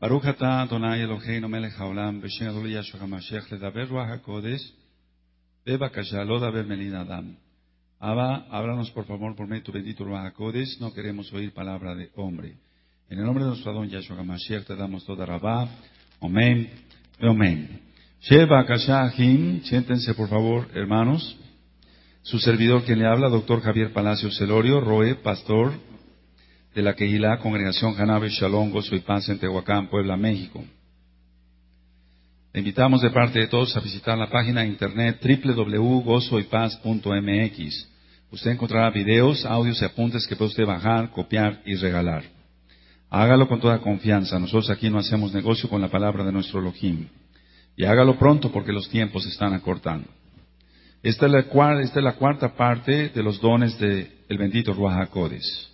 Baruch atah Adonai Eloheinu melech haolam, b'shem Adonai Yahshua HaMashiach, ledaber ruach HaKodesh, bebakasha, lo daber melin adam. Abba, háblanos por favor por medio tu bendito ruach HaKodesh, no queremos oír palabra de hombre. En el nombre de nuestro Adón Yahshua HaMashiach te damos toda rabá, amén, amén. Sheba Kashahim, siéntense por favor, hermanos. Su servidor quien le habla, doctor Javier Palacio Celorio, Roe, pastor de la Quejilá, Congregación Janabe Shalom, Gozo y Paz en Tehuacán, Puebla, México. Le invitamos de parte de todos a visitar la página de internet www.gozoypaz.mx. Usted encontrará videos, audios y apuntes que puede usted bajar, copiar y regalar. Hágalo con toda confianza. Nosotros aquí no hacemos negocio con la palabra de nuestro Elohim. Y hágalo pronto porque los tiempos se están acortando. Esta es la, cuarta, esta es la cuarta parte de los dones del bendito Ruach HaKodes.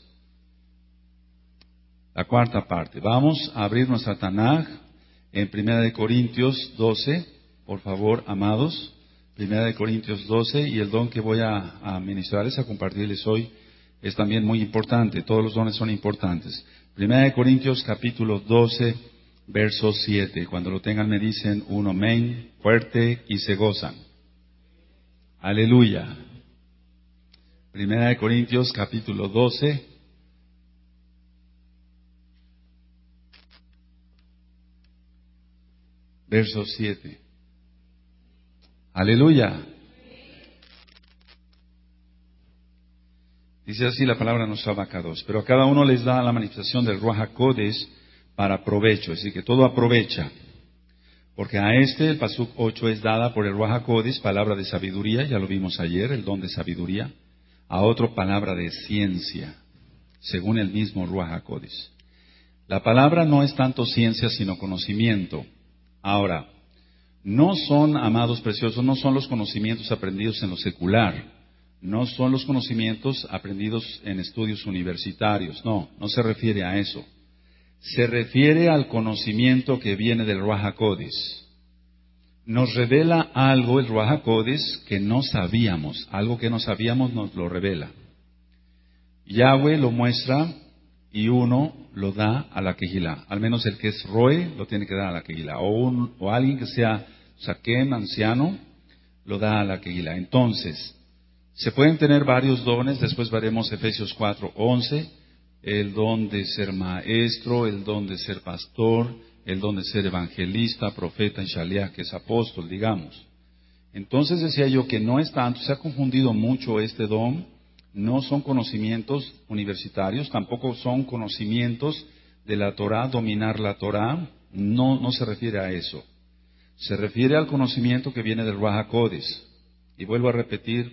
La cuarta parte. Vamos a abrir nuestra Tanaj en Primera de Corintios 12, por favor, amados. Primera de Corintios 12 y el don que voy a, a ministrarles, a compartirles hoy, es también muy importante. Todos los dones son importantes. Primera de Corintios capítulo 12, verso 7. Cuando lo tengan me dicen un amén fuerte y se gozan. Aleluya. Primera de Corintios capítulo 12. Verso 7. Aleluya. Dice así la palabra nos abacados. Pero a cada uno les da la manifestación del Ruach HaKodes para provecho. Es decir, que todo aprovecha. Porque a este, el Pasuk 8, es dada por el Ruach HaKodes, palabra de sabiduría, ya lo vimos ayer, el don de sabiduría. A otro, palabra de ciencia, según el mismo Ruach HaKodes. La palabra no es tanto ciencia, sino conocimiento. Ahora, no son, amados preciosos, no son los conocimientos aprendidos en lo secular, no son los conocimientos aprendidos en estudios universitarios, no, no se refiere a eso. Se refiere al conocimiento que viene del Ruach. Nos revela algo el Ruach que no sabíamos, algo que no sabíamos nos lo revela. Yahweh lo muestra y uno lo da a la quejilá. Al menos el que es roe lo tiene que dar a la quejilá. O, un, o alguien que sea saquén, anciano, lo da a la quejilá. Entonces, se pueden tener varios dones, después veremos Efesios 4, 11, el don de ser maestro, el don de ser pastor, el don de ser evangelista, profeta en que es apóstol, digamos. Entonces decía yo que no es tanto, se ha confundido mucho este don no son conocimientos universitarios, tampoco son conocimientos de la Torah, dominar la Torah, no, no se refiere a eso. Se refiere al conocimiento que viene del Ruach HaKodes. Y vuelvo a repetir,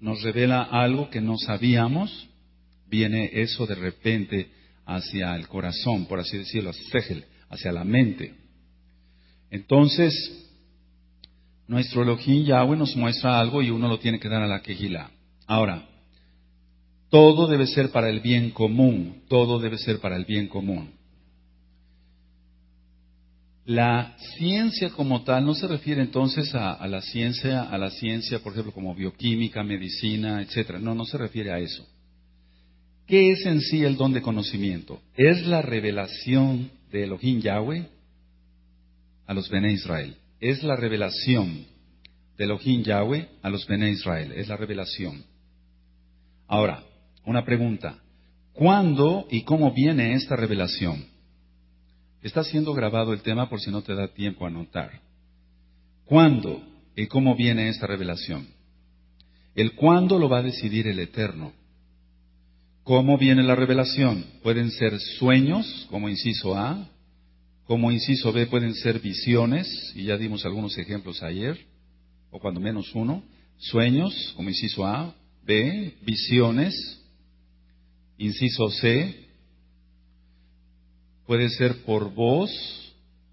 nos revela algo que no sabíamos, viene eso de repente hacia el corazón, por así decirlo, hacia la mente. Entonces, nuestro Elohim Yahweh nos muestra algo y uno lo tiene que dar a la quejilá. Ahora, todo debe ser para el bien común, todo debe ser para el bien común. La ciencia como tal no se refiere entonces a, la ciencia, a la ciencia, por ejemplo, como bioquímica, medicina, etcétera. No, no se refiere a eso. ¿Qué es en sí el don de conocimiento? Es la revelación de Elohim Yahweh a los Bene Israel. Es la revelación de Elohim Yahweh a los Bene Israel. Es la revelación. Ahora, una pregunta. ¿Cuándo y cómo viene esta revelación? Está siendo grabado el tema por si no te da tiempo a anotar. ¿Cuándo y cómo viene esta revelación? El cuándo lo va a decidir el Eterno. ¿Cómo viene la revelación? Pueden ser sueños, como inciso A, como inciso B pueden ser visiones, y ya dimos algunos ejemplos ayer, o cuando menos uno, sueños, como inciso A, B, visiones, Inciso C, puede ser por voz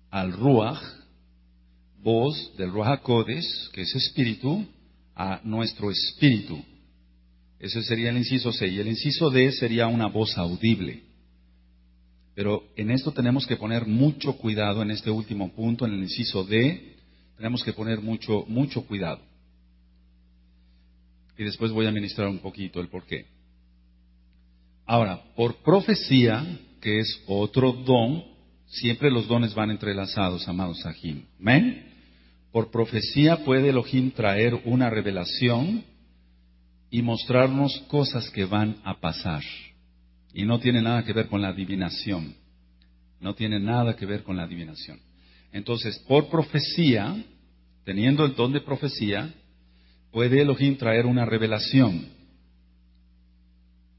al Ruach, voz del Ruach HaKodes, que es espíritu, a nuestro espíritu. Ese sería el inciso C. Y el inciso D sería una voz audible. Pero en esto tenemos que poner mucho cuidado en este último punto, en el inciso D, tenemos que poner mucho, mucho cuidado. Y después voy a ministrar un poquito el porqué. Ahora, por profecía, que es otro don, Siempre los dones van entrelazados, amados Sahim. ¿Amén? Por profecía puede Elohim traer una revelación y mostrarnos cosas que van a pasar. Y no tiene nada que ver con la adivinación. No tiene nada que ver con la adivinación. Entonces, por profecía, teniendo el don de profecía, puede Elohim traer una revelación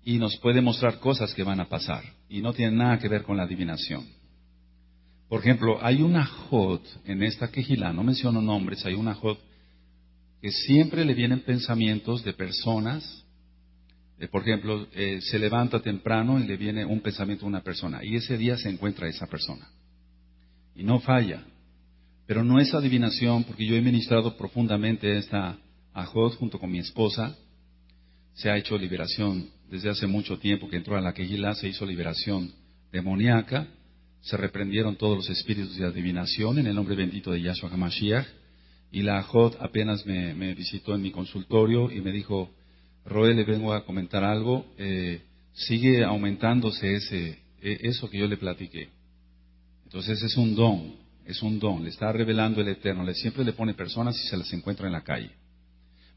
y nos puede mostrar cosas que van a pasar y no tiene nada que ver con la adivinación. Por ejemplo, hay una Jod en esta quejila, no menciono nombres, hay una Jod que siempre le vienen pensamientos de personas, eh, por ejemplo, eh, se levanta temprano y le viene un pensamiento a una persona y ese día se encuentra esa persona. Y no falla. Pero no es adivinación porque yo he ministrado profundamente esta Jod junto con mi esposa. Se ha hecho liberación desde hace mucho tiempo que entró a la quejila, se hizo liberación demoníaca se reprendieron todos los espíritus de adivinación en el nombre bendito de Yahshua HaMashiach. Y la Jod apenas me, visitó en mi consultorio y me dijo, Roel, le vengo a comentar algo, eh, sigue aumentándose ese, e, eso que yo le platiqué. Entonces es un don, es un don, le está revelando el Eterno, le, siempre le pone personas y se las encuentra en la calle.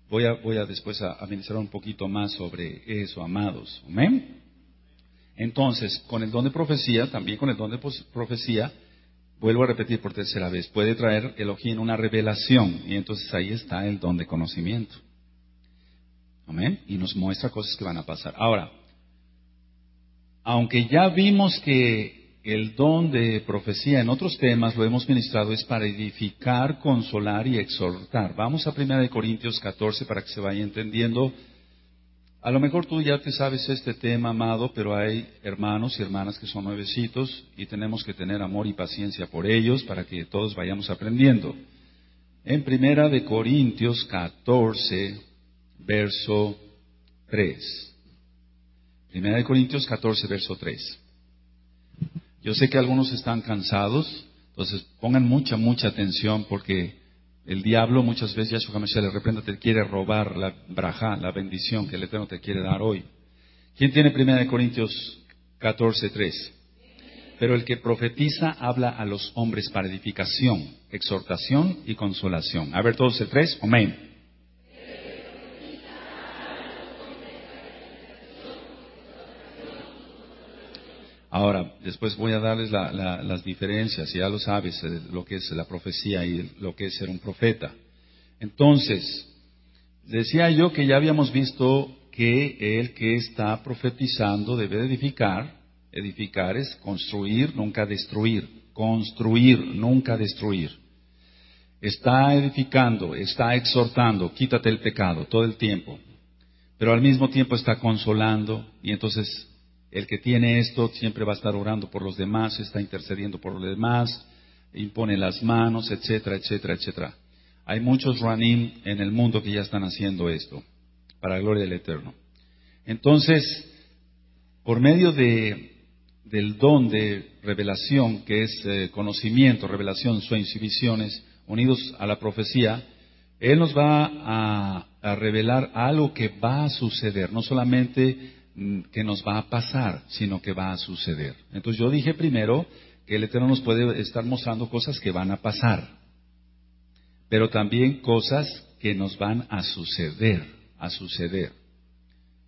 Voy a, voy a después a, un poquito más sobre eso, amados. Amén. Entonces, con el don de profecía, también con el don de profecía, vuelvo a repetir por tercera vez, puede traer Elohim una revelación y entonces ahí está el don de conocimiento. Amén. Y nos muestra cosas que van a pasar. Ahora, aunque ya vimos que el don de profecía en otros temas lo hemos ministrado es para edificar, consolar y exhortar. Vamos a 1 Corintios 14 para que se vaya entendiendo a lo mejor tú ya te sabes este tema, amado, pero hay hermanos y hermanas que son nuevecitos y tenemos que tener amor y paciencia por ellos para que todos vayamos aprendiendo. En Primera de Corintios 14, verso 3. Primera de Corintios 14, verso 3. Yo sé que algunos están cansados, entonces pongan mucha, mucha atención porque el diablo muchas veces, Yahshua HaMashiach le reprenda, te quiere robar la braja, la bendición que el Eterno te quiere dar hoy. ¿Quién tiene 1 Corintios 14, 3? Pero el que profetiza habla a los hombres para edificación, exhortación y consolación. A ver todos el 3, amén. Ahora, después voy a darles las diferencias, ya lo sabes, eh, lo que es la profecía y lo que es ser un profeta. Entonces, decía yo que ya habíamos visto que el que está profetizando debe edificar. Edificar es construir, nunca destruir. Construir, nunca destruir. Está edificando, está exhortando, quítate el pecado todo el tiempo. Pero al mismo tiempo está consolando y entonces el que tiene esto siempre va a estar orando por los demás, está intercediendo por los demás, impone las manos, etcétera, etcétera, etcétera. Hay muchos Ranim en el mundo que ya están haciendo esto, para la gloria del Eterno. Entonces, por medio de, del don de revelación, que es eh, conocimiento, revelación, sueños y visiones, unidos a la profecía, Él nos va a, revelar algo que va a suceder, no solamente que nos va a pasar, sino que va a suceder. Entonces yo dije primero que el Eterno nos puede estar mostrando cosas que van a pasar, pero también cosas que nos van a suceder, a suceder.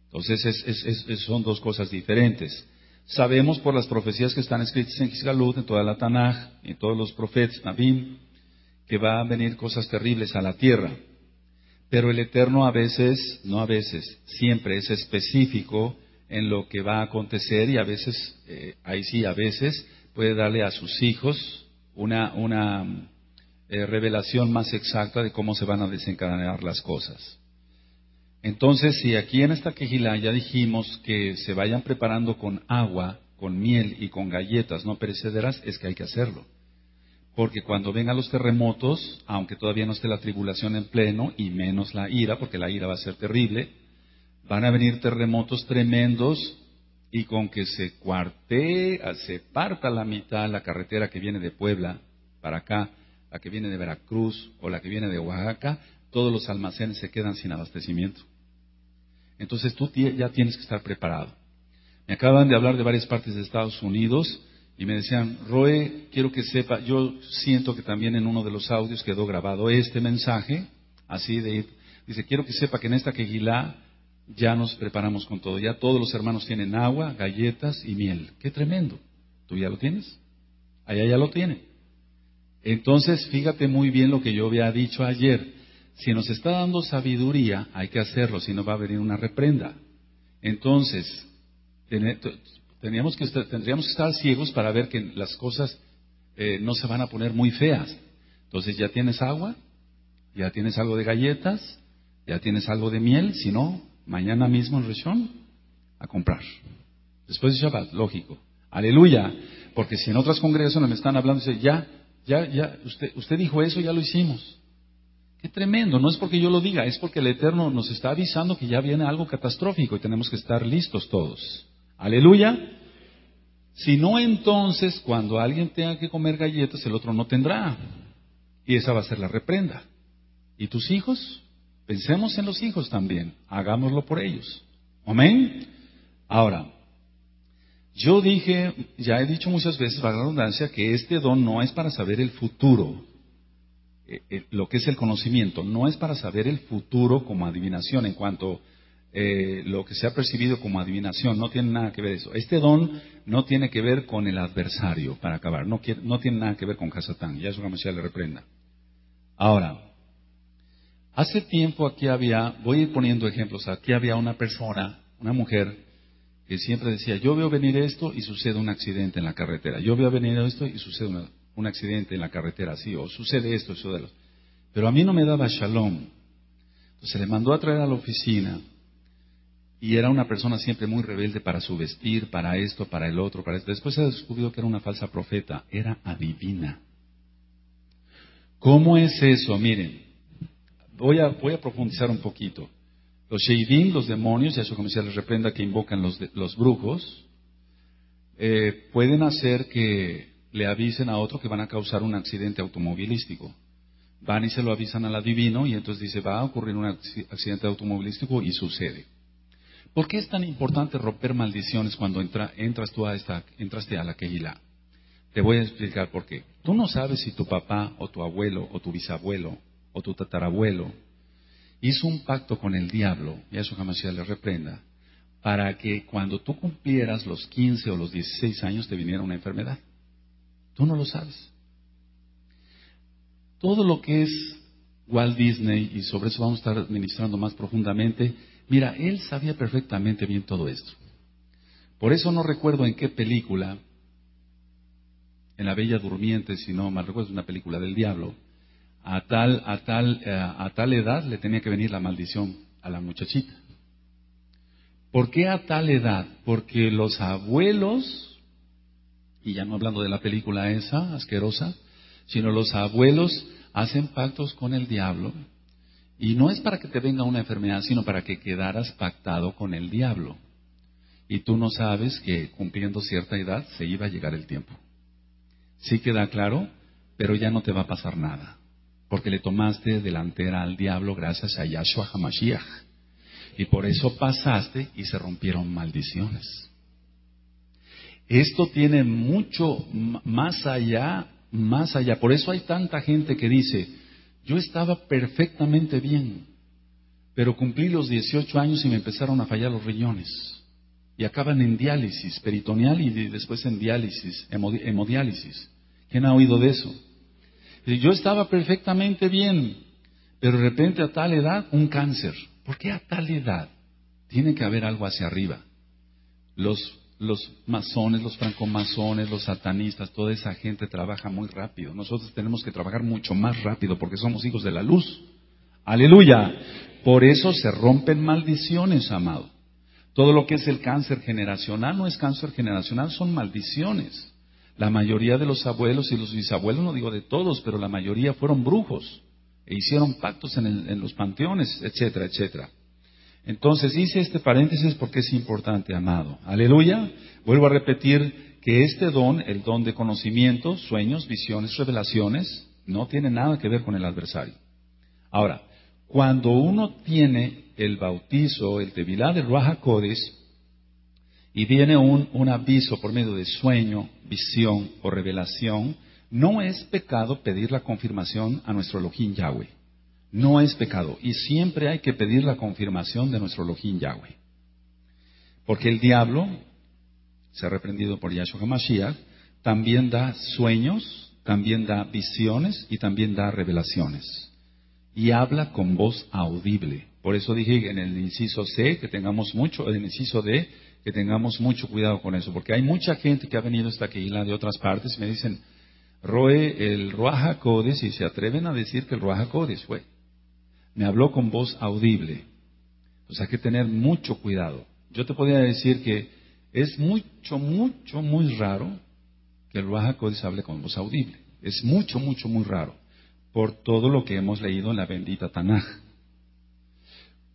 Entonces son dos cosas diferentes. Sabemos por las profecías que están escritas en Gisgalut, en toda la Tanaj, en todos los profetas, Nabim, que van a venir cosas terribles a la tierra. Pero el Eterno a veces, no a veces, siempre es específico en lo que va a acontecer y a veces, eh, ahí sí, a veces puede darle a sus hijos una, una eh, revelación más exacta de cómo se van a desencadenar las cosas. Entonces, si aquí en esta quejila ya dijimos que se vayan preparando con agua, con miel y con galletas no perecederas, es que hay que hacerlo. Porque cuando vengan los terremotos, aunque todavía no esté la tribulación en pleno, y menos la ira, porque la ira va a ser terrible, van a venir terremotos tremendos y con que se cuarte, se parta la mitad la carretera que viene de Puebla para acá, la que viene de Veracruz o la que viene de Oaxaca, todos los almacenes se quedan sin abastecimiento. Entonces tú ya tienes que estar preparado. Me acaban de hablar de varias partes de Estados Unidos y me decían, Roe, quiero que sepa, yo siento que también en uno de los audios quedó grabado este mensaje, así de, dice, quiero que sepa que en esta quejilá ya nos preparamos con todo, ya todos los hermanos tienen agua, galletas y miel. Qué tremendo. ¿Tú ya lo tienes? Allá ya lo tiene. Entonces, fíjate muy bien lo que yo había dicho ayer. Si nos está dando sabiduría, hay que hacerlo, si no va a venir una reprenda. Entonces, Teníamos que, tendríamos que estar ciegos para ver que las cosas eh, no se van a poner muy feas. Entonces ya tienes agua, ya tienes algo de galletas, ya tienes algo de miel, si no, mañana mismo en Rishon, a comprar. Después de Shabbat, lógico. Aleluya. Porque si en otras congregaciones me están hablando, dice, ya, ya, ya, usted, usted dijo eso, ya lo hicimos. Qué tremendo, no es porque yo lo diga, es porque el Eterno nos está avisando que ya viene algo catastrófico y tenemos que estar listos todos. Aleluya. Si no, entonces, cuando alguien tenga que comer galletas, el otro no tendrá. Y esa va a ser la reprenda. ¿Y tus hijos? Pensemos en los hijos también. Hagámoslo por ellos. Amén. Ahora, yo dije, ya he dicho muchas veces, para la redundancia, que este don no es para saber el futuro, eh, eh, lo que es el conocimiento, no es para saber el futuro como adivinación en cuanto eh, lo que se ha percibido como adivinación, no tiene nada que ver eso. Este don no tiene que ver con el adversario, para acabar, no, tiene nada que ver con Hasatán, ya es una le reprenda. Ahora, hace tiempo aquí había, voy a ir poniendo ejemplos, aquí había una persona, una mujer, que siempre decía, yo veo venir esto y sucede un accidente en la carretera, yo veo venir esto y sucede un accidente en la carretera, sí, o sucede esto, sucede lo. Pero a mí no me daba shalom. Entonces le mandó a traer a la oficina y era una persona siempre muy rebelde para su vestir, para esto, para el otro, para esto. Después se descubrió que era una falsa profeta, era adivina. ¿Cómo es eso? Miren, voy a, voy a profundizar un poquito. Los Sheidim, los demonios, y eso como se les reprenda que invocan los, los brujos, eh, pueden hacer que le avisen a otro que van a causar un accidente automovilístico. Van y se lo avisan al adivino y entonces dice, va a ocurrir un accidente automovilístico y sucede. ¿Por qué es tan importante romper maldiciones cuando entras tú a esta, entraste a la Kehilá? Te voy a explicar por qué. Tú no sabes si tu papá o tu abuelo o tu bisabuelo o tu tatarabuelo hizo un pacto con el diablo, y a eso jamás se le reprenda, para que cuando tú cumplieras los 15 o los 16 años te viniera una enfermedad. Tú no lo sabes. Todo lo que es Walt Disney, y sobre eso vamos a estar administrando más profundamente, Mira, él sabía perfectamente bien todo esto. Por eso no recuerdo en qué película, en La Bella Durmiente, si no mal recuerdo, es una película del diablo, a tal, a tal, eh, a tal edad le tenía que venir la maldición a la muchachita. ¿Por qué a tal edad? Porque los abuelos, y ya no hablando de la película esa, asquerosa, sino los abuelos hacen pactos con el diablo y no es para que te venga una enfermedad, sino para que quedaras pactado con el diablo. Y tú no sabes que cumpliendo cierta edad se iba a llegar el tiempo. Sí queda claro, pero ya no te va a pasar nada. Porque le tomaste delantera al diablo gracias a Yahshua HaMashiach. Y por eso pasaste y se rompieron maldiciones. Esto tiene mucho más allá, más allá. Por eso hay tanta gente que dice, yo estaba perfectamente bien, pero cumplí los 18 años y me empezaron a fallar los riñones. Y acaban en diálisis peritoneal y después en diálisis, hemodiálisis. ¿Quién ha oído de eso? Yo estaba perfectamente bien, pero de repente a tal edad un cáncer. ¿Por qué a tal edad? Tiene que haber algo hacia arriba. Los los masones, los francomasones, los satanistas, toda esa gente trabaja muy rápido. Nosotros tenemos que trabajar mucho más rápido porque somos hijos de la luz. Aleluya. Por eso se rompen maldiciones, amado. Todo lo que es el cáncer generacional no es cáncer generacional, son maldiciones. La mayoría de los abuelos y los bisabuelos, no digo de todos, pero la mayoría fueron brujos e hicieron pactos en, en los panteones, etcétera, etcétera. Entonces hice este paréntesis porque es importante, amado. Aleluya. Vuelvo a repetir que este don, el don de conocimiento, sueños, visiones, revelaciones, no tiene nada que ver con el adversario. Ahora, cuando uno tiene el bautizo, el tevilá de Ruach y viene un, un aviso por medio de sueño, visión o revelación, no es pecado pedir la confirmación a nuestro Elohim Yahweh. No es pecado. Y siempre hay que pedir la confirmación de nuestro Elohim Yahweh. Porque el diablo, se ha reprendido por Yahshua HaMashiach, también da sueños, también da visiones y también da revelaciones. Y habla con voz audible. Por eso dije en el inciso C que tengamos mucho, en el inciso D que tengamos mucho cuidado con eso, porque hay mucha gente que ha venido hasta aquí de otras partes y me dicen, Roe el Ruaja Codes y se atreven a decir que el Ruaja Codes fue. Me habló con voz audible. Entonces hay que tener mucho cuidado. Yo te podría decir que es mucho, mucho, muy raro que el Ruaja Codes hable con voz audible. Es mucho, mucho, muy raro. Por todo lo que hemos leído en la bendita Tanaj.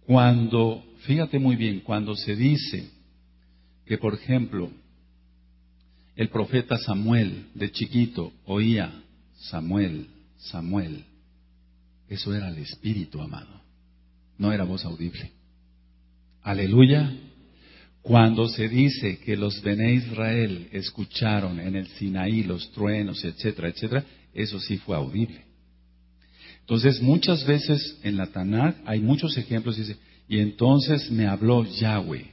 Cuando, fíjate muy bien, cuando se dice que, por ejemplo, el profeta Samuel de chiquito oía Samuel, Samuel. Eso era el espíritu, amado. No era voz audible. Aleluya. Cuando se dice que los Bene Israel escucharon en el Sinaí los truenos, etcétera, etcétera, eso sí fue audible. Entonces, muchas veces en la Tanakh hay muchos ejemplos, dice, y entonces me habló Yahweh.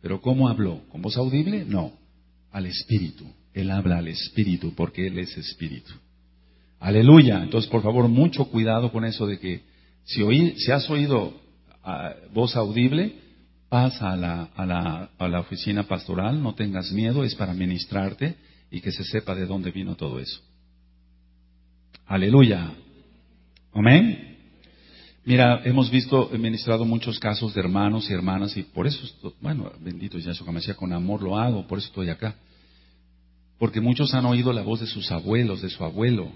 ¿Pero cómo habló? ¿Con voz audible? No al Espíritu. Él habla al Espíritu porque Él es Espíritu. Aleluya. Entonces, por favor, mucho cuidado con eso de que si, oí, si has oído ah, voz audible, pasa a la, a, la, a la oficina pastoral, no tengas miedo, es para ministrarte y que se sepa de dónde vino todo eso. Aleluya. Amén. Mira, hemos visto, he ministrado muchos casos de hermanos y hermanas y por eso, bueno, bendito Yahshua decía con amor lo hago, por eso estoy acá. Porque muchos han oído la voz de sus abuelos, de su abuelo,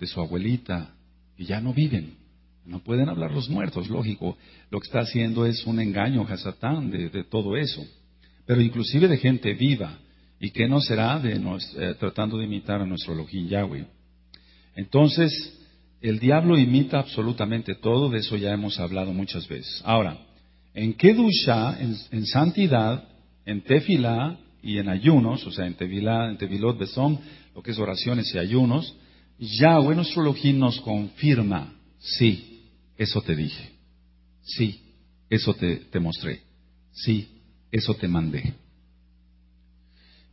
de su abuelita, y ya no viven. No pueden hablar los muertos, lógico. Lo que está haciendo es un engaño, Hasatán, de, de todo eso. Pero inclusive de gente viva. ¿Y qué no será de nos, eh, tratando de imitar a nuestro Elohim Yahweh? Entonces, el diablo imita absolutamente todo, de eso ya hemos hablado muchas veces. Ahora, en Kedusha, en, en santidad, en Tefilá y en ayunos, o sea, en Tevilá, en Tevilot Besón, lo que es oraciones y ayunos, Yahweh nuestro Elohim nos confirma, sí, eso te dije, sí, eso te, mostré, sí, eso te mandé.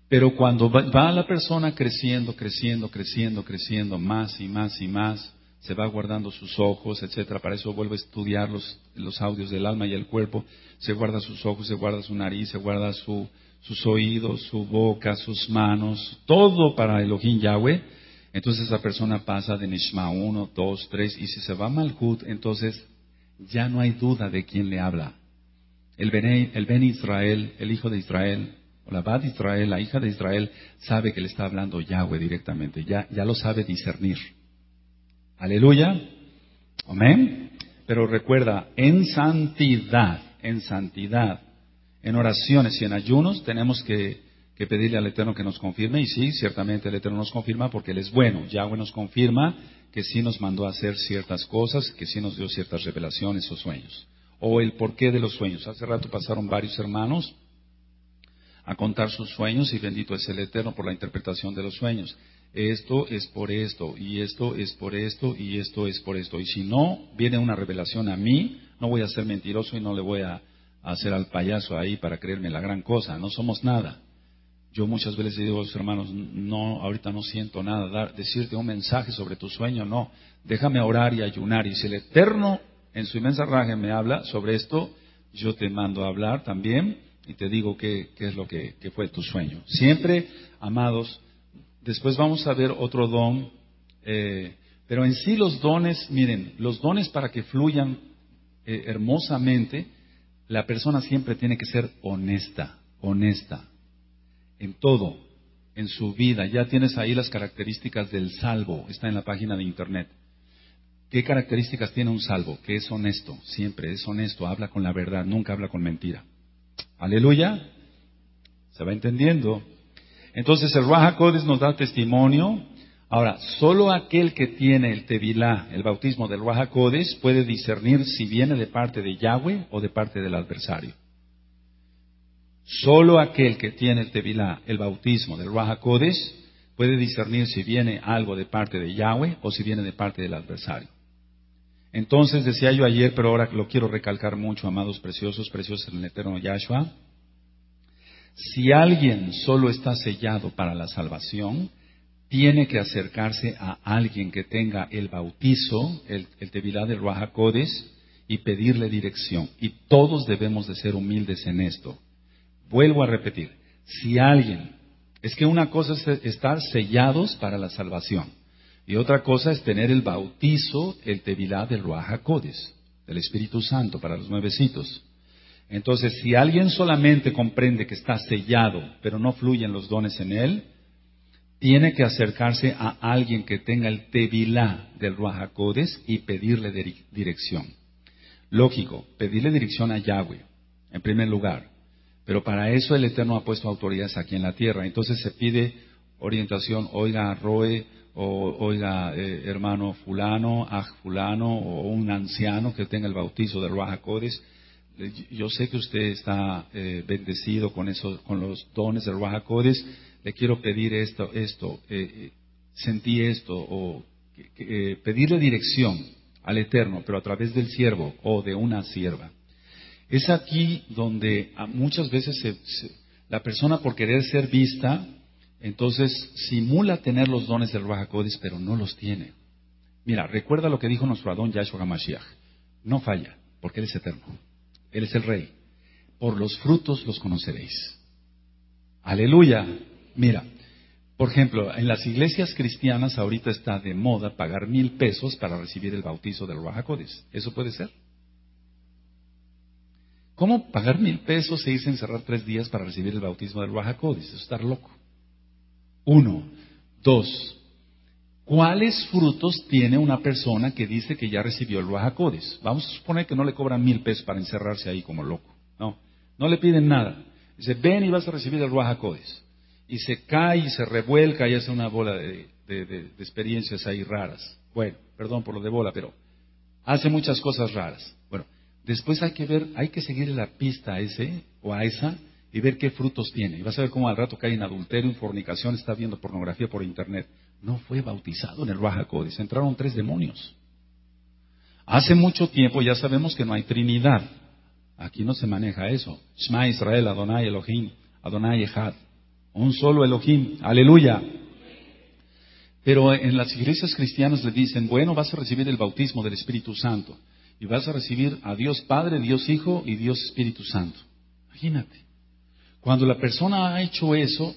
Pero cuando va la persona creciendo, creciendo, creciendo, creciendo, más y más y más, se va guardando sus ojos, etcétera. Para eso vuelve a estudiar los, los, audios del alma y el cuerpo. Se guarda sus ojos, se guarda su nariz, se guarda su, sus oídos, su boca, sus manos, todo para Elohim Yahweh. Entonces esa persona pasa de Nishma 1, 2, 3, y si se va a Malhut, entonces ya no hay duda de quién le habla. El Ben, el ben Israel, el hijo de Israel, o la Bad Israel, la hija de Israel, sabe que le está hablando Yahweh directamente, ya, ya lo sabe discernir. Aleluya. Amén. Pero recuerda, en santidad, en santidad, en oraciones y en ayunos tenemos que, pedirle al Eterno que nos confirme. Y sí, ciertamente el Eterno nos confirma porque Él es bueno. Yahweh nos confirma que sí nos mandó a hacer ciertas cosas, que sí nos dio ciertas revelaciones o sueños. O el porqué de los sueños. Hace rato pasaron varios hermanos a contar sus sueños y bendito es el Eterno por la interpretación de los sueños esto es por esto, y esto es por esto, y esto es por esto. Y si no viene una revelación a mí, no voy a ser mentiroso y no le voy a, hacer al payaso ahí para creerme la gran cosa. No somos nada. Yo muchas veces digo a los hermanos, no, ahorita no siento nada, dar, decirte un mensaje sobre tu sueño, no. Déjame orar y ayunar. Y si el Eterno en su inmensa raje me habla sobre esto, yo te mando a hablar también y te digo qué, es lo que fue tu sueño. Siempre, amados, Después vamos a ver otro don. Eh, pero en sí los dones, miren, los dones para que fluyan eh, hermosamente, la persona siempre tiene que ser honesta, honesta, en todo, en su vida. Ya tienes ahí las características del salvo, está en la página de internet. ¿Qué características tiene un salvo? Que es honesto, siempre es honesto, habla con la verdad, nunca habla con mentira. Aleluya. ¿Se va entendiendo? Entonces el Raja nos da testimonio. Ahora, solo aquel que tiene el Tevilá, el bautismo del Raja puede discernir si viene de parte de Yahweh o de parte del adversario. Solo aquel que tiene el Tevilá, el bautismo del Ruach puede discernir si viene algo de parte de Yahweh o si viene de parte del adversario. Entonces, decía yo ayer, pero ahora lo quiero recalcar mucho, amados preciosos, preciosos en el eterno Yahshua, si alguien solo está sellado para la salvación, tiene que acercarse a alguien que tenga el bautizo, el, el tevilá del Ruach y pedirle dirección. Y todos debemos de ser humildes en esto. Vuelvo a repetir, si alguien, es que una cosa es estar sellados para la salvación y otra cosa es tener el bautizo, el tevilá del Ruach del Espíritu Santo para los nuevecitos. Entonces, si alguien solamente comprende que está sellado, pero no fluyen los dones en él, tiene que acercarse a alguien que tenga el tevilá del Ruach y pedirle dirección. Lógico, pedirle dirección a Yahweh, en primer lugar. Pero para eso el Eterno ha puesto autoridades aquí en la tierra. Entonces se pide orientación, oiga, Roe, o oiga, eh, hermano fulano, aj fulano, o un anciano que tenga el bautizo del Ruach Yo sé que usted está eh, bendecido con, eso, con los dones del Ruach Le quiero pedir esto, esto, eh, sentí esto, o pedirle dirección al Eterno, pero a través del siervo o de una sierva. Es aquí donde muchas veces la persona por querer ser vista, entonces simula tener los dones del Ruach pero no los tiene. Mira, recuerda lo que dijo nuestro Adón Yahshua HaMashiach. No falla, porque Él es eterno. Él es el Rey. Por los frutos los conoceréis. Aleluya. Mira, por ejemplo, en las iglesias cristianas ahorita está de moda pagar mil pesos para recibir el bautizo del Ruach ¿Eso puede ser? ¿Cómo pagar mil pesos e irse a encerrar tres días para recibir el bautismo del Eso es estar loco. Uno. Dos. ¿Cuáles frutos tiene una persona que dice que ya recibió el Ruach Vamos a suponer que no le cobran mil pesos para encerrarse ahí como loco. No, no le piden nada. Dice, ven y vas a recibir el Ruach y se cae y se revuelca y hace una bola de, experiencias ahí raras. Bueno, perdón por lo de bola, pero hace muchas cosas raras. Después hay que ver, hay que seguir la pista a ese o a esa y ver qué frutos tiene. Y vas a ver cómo al rato cae en adulterio, en fornicación, está viendo pornografía por internet. No fue bautizado en el Baja entraron tres demonios. Hace mucho tiempo ya sabemos que no hay Trinidad. Aquí no se maneja eso. Shema Israel, Adonai Elohim, Adonai Echad. Un solo Elohim. Aleluya. Pero en las iglesias cristianas le dicen, bueno, vas a recibir el bautismo del Espíritu Santo. Y vas a recibir a Dios Padre, Dios Hijo y Dios Espíritu Santo. Imagínate. Cuando la persona ha hecho eso,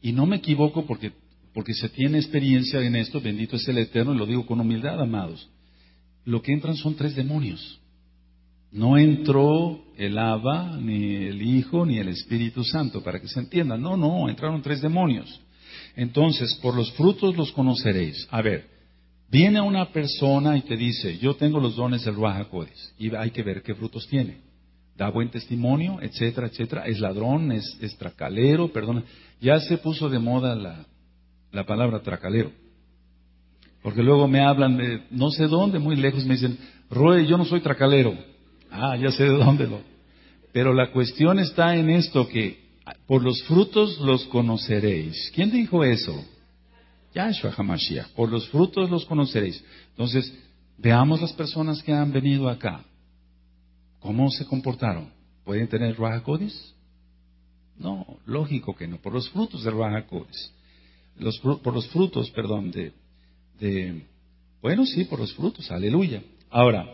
y no me equivoco porque, porque se tiene experiencia en esto, bendito es el Eterno, y lo digo con humildad, amados, lo que entran son tres demonios. No entró el Abba, ni el Hijo, ni el Espíritu Santo, para que se entienda. No, no, entraron tres demonios. Entonces, por los frutos los conoceréis. A ver, viene una persona y te dice, yo tengo los dones del Ruach y hay que ver qué frutos tiene. Da buen testimonio, etcétera, etcétera. Es ladrón, es, tracalero, perdón. Ya se puso de moda la, la palabra tracalero. Porque luego me hablan de no sé dónde, muy lejos, me dicen, Roe, yo no soy tracalero. Ah, ya sé de dónde lo. Pero la cuestión está en esto que por los frutos los conoceréis. ¿Quién dijo eso? Yahshua HaMashiach. Por los frutos los conoceréis. Entonces, veamos las personas que han venido acá. ¿Cómo se comportaron? ¿Pueden tener Ruach No, lógico que no. Por los frutos del Ruach Los, por los frutos, perdón, de, de... Bueno, sí, por los frutos. Aleluya. Ahora,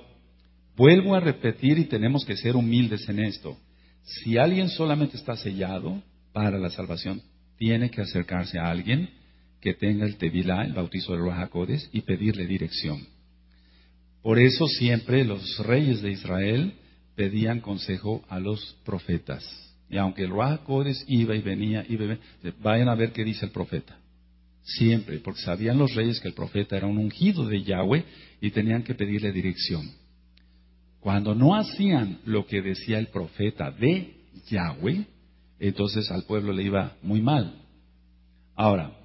Vuelvo a repetir y tenemos que ser humildes en esto. Si alguien solamente está sellado para la salvación, tiene que acercarse a alguien que tenga el Tevilá, el bautizo de los y pedirle dirección. Por eso siempre los reyes de Israel pedían consejo a los profetas. Y aunque el Ruach iba y venía, y venía, vayan a ver qué dice el profeta. Siempre, porque sabían los reyes que el profeta era un ungido de Yahweh y tenían que pedirle dirección. Cuando no hacían lo que decía el profeta de Yahweh, entonces al pueblo le iba muy mal. Ahora,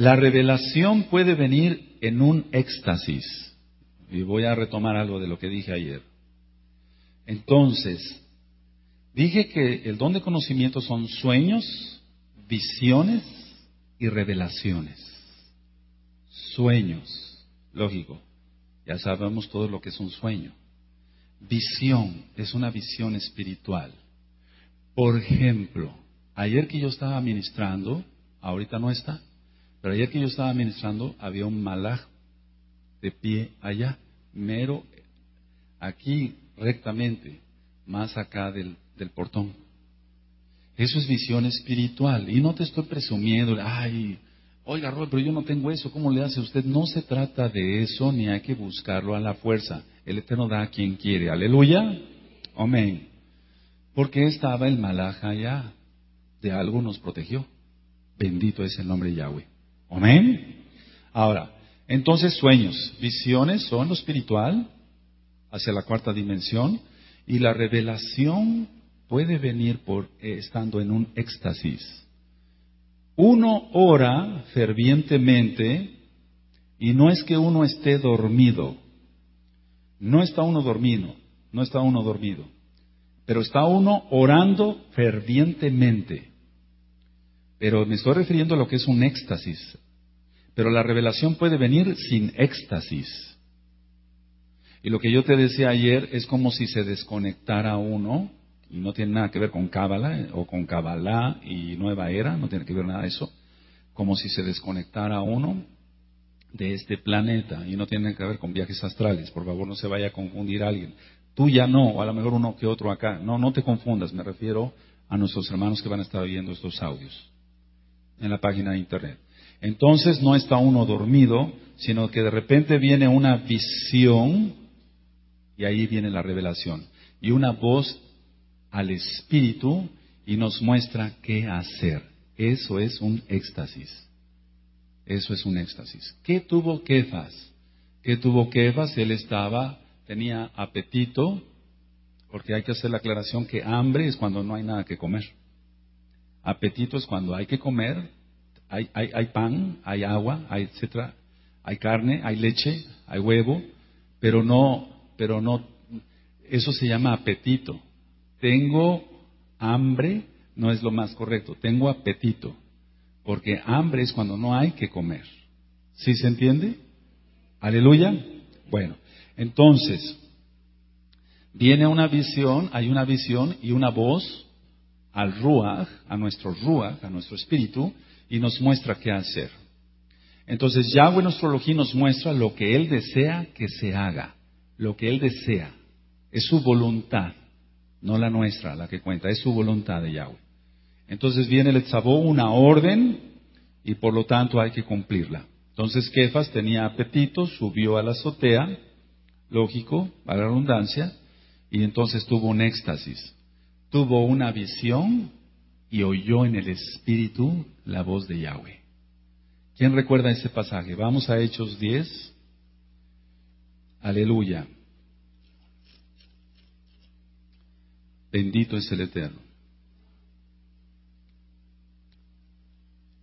la revelación puede venir en un éxtasis. Y voy a retomar algo de lo que dije ayer. Entonces, Dije que el don de conocimiento son sueños, visiones y revelaciones. Sueños, lógico. Ya sabemos todo lo que es un sueño. Visión es una visión espiritual. Por ejemplo, ayer que yo estaba ministrando, ahorita no está, pero ayer que yo estaba ministrando había un malaj de pie allá, mero, aquí rectamente, más acá del, del portón. Eso es visión espiritual. Y no te estoy presumiendo, ay, oiga, pero yo no tengo eso, ¿cómo le hace usted? No se trata de eso, ni hay que buscarlo a la fuerza. El Eterno da a quien quiere. Aleluya. Amén. Porque estaba el malaj allá. De algo nos protegió. Bendito es el nombre de Yahweh. Amén. Ahora, entonces sueños, visiones son lo espiritual hacia la cuarta dimensión y la revelación puede venir por eh, estando en un éxtasis. Uno ora fervientemente y no es que uno esté dormido. No está uno dormido, no está uno dormido, pero está uno orando fervientemente. Pero me estoy refiriendo a lo que es un éxtasis. Pero la revelación puede venir sin éxtasis. Y lo que yo te decía ayer es como si se desconectara uno, y no tiene nada que ver con Cábala eh, o con Kabbalah y Nueva Era, no tiene que ver nada de eso, como si se desconectara uno de este planeta y no tiene que ver con viajes astrales. Por favor, no se vaya a confundir alguien. Tú ya no, o a lo mejor uno que otro acá. No, no te confundas, me refiero a nuestros hermanos que van a estar viendo estos audios en la página de internet. Entonces no está uno dormido, sino que de repente viene una visión y ahí viene la revelación. Y una voz al espíritu y nos muestra qué hacer. Eso es un éxtasis. Eso es un éxtasis. ¿Qué tuvo Kefas? ¿Qué tuvo Kefas? Él estaba, tenía apetito, porque hay que hacer la aclaración que hambre es cuando no hay nada que comer. Apetito es cuando hay que comer, hay, hay, hay pan, hay agua, hay etcétera, hay carne, hay leche, hay huevo, pero no, pero no, eso se llama apetito. Tengo hambre, no es lo más correcto, tengo apetito. Porque hambre es cuando no hay que comer. ¿Sí se entiende? Aleluya. Bueno, entonces, viene una visión, hay una visión y una voz al Ruach, a nuestro Ruach, a nuestro espíritu, y nos muestra qué hacer. Entonces, Yahweh nuestro Elohim nos muestra lo que Él desea que se haga, lo que Él desea. Es su voluntad, no la nuestra, la que cuenta, es su voluntad de Yahweh. Entonces viene el Etzabó, una orden, y por lo tanto hay que cumplirla. Entonces Kefas tenía apetito, subió a la azotea, lógico, a la redundancia, y entonces tuvo un éxtasis. Tuvo una visión y oyó en el Espíritu la voz de Yahweh. ¿Quién recuerda ese pasaje? Vamos a Hechos 10. Aleluya. Bendito es el Eterno.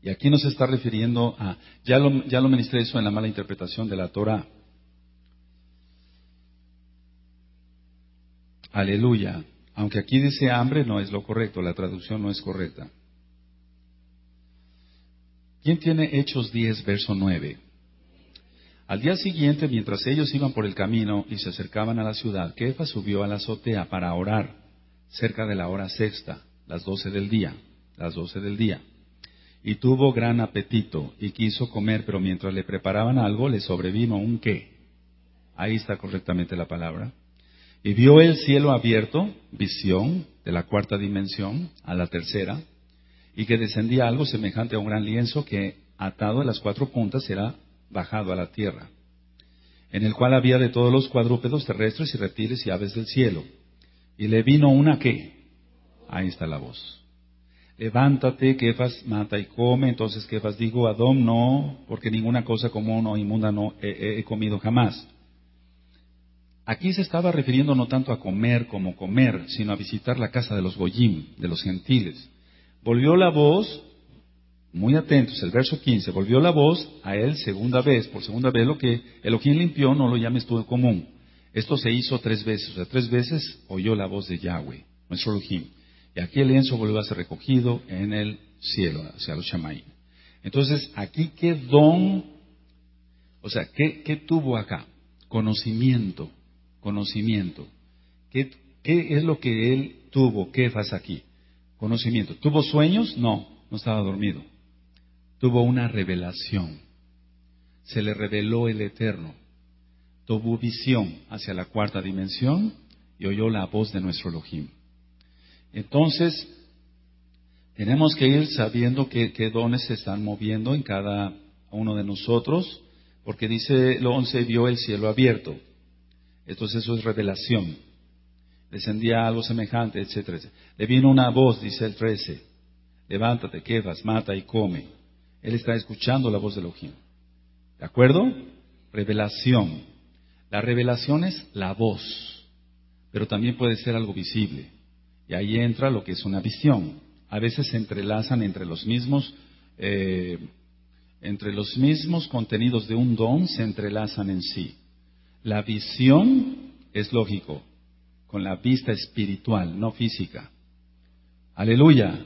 Y aquí nos está refiriendo a, ya lo, ya lo ministré eso en la mala interpretación de la Torah. Aleluya. Aunque aquí dice hambre, no es lo correcto, la traducción no es correcta. ¿Quién tiene Hechos 10, verso 9? Al día siguiente, mientras ellos iban por el camino y se acercaban a la ciudad, Kefa subió a la azotea para orar, cerca de la hora sexta, las doce del día, las doce del día y tuvo gran apetito y quiso comer, pero mientras le preparaban algo le sobrevino un qué. Ahí está correctamente la palabra. Y vio el cielo abierto, visión de la cuarta dimensión a la tercera, y que descendía algo semejante a un gran lienzo que, atado a las cuatro puntas, era bajado a la tierra, en el cual había de todos los cuadrúpedos terrestres y reptiles y aves del cielo. Y le vino una qué. Ahí está la voz levántate, Kefas mata y come. Entonces Kefas dijo, Adón no, porque ninguna cosa común o inmunda no he, comido jamás. Aquí se estaba refiriendo no tanto a comer como comer, sino a visitar la casa de los Goyim, de los gentiles. Volvió la voz, muy atentos, el verso 15, volvió la voz a él segunda vez, por segunda vez lo que Elohim limpió, no lo llames tú común. Esto se hizo tres veces, o sea, tres veces oyó la voz de Yahweh, nuestro Elohim. Y aquí el lienzo vuelve a ser recogido en el cielo, hacia los Shamaí. Entonces, aquí qué don, o sea, ¿qué, qué tuvo acá? Conocimiento, conocimiento. ¿Qué, ¿Qué, es lo que él tuvo? ¿Qué pasa aquí? Conocimiento. ¿Tuvo sueños? No, no estaba dormido. Tuvo una revelación. Se le reveló el Eterno. Tuvo visión hacia la cuarta dimensión y oyó la voz de nuestro Elohim. Entonces, tenemos que ir sabiendo qué, dones se están moviendo en cada uno de nosotros, porque dice el 11, vio el cielo abierto. Entonces eso es revelación. Descendía algo semejante, etcétera, Le vino una voz, dice el 13, levántate, quedas, mata y come. Él está escuchando la voz de Elohim. ¿De acuerdo? Revelación. La revelación es la voz, pero también puede ser algo visible. Y ahí entra lo que es una visión a veces se entrelazan entre los mismos, eh, entre los mismos contenidos de un don, se entrelazan en sí. La visión es lógico, con la vista espiritual, no física. Aleluya.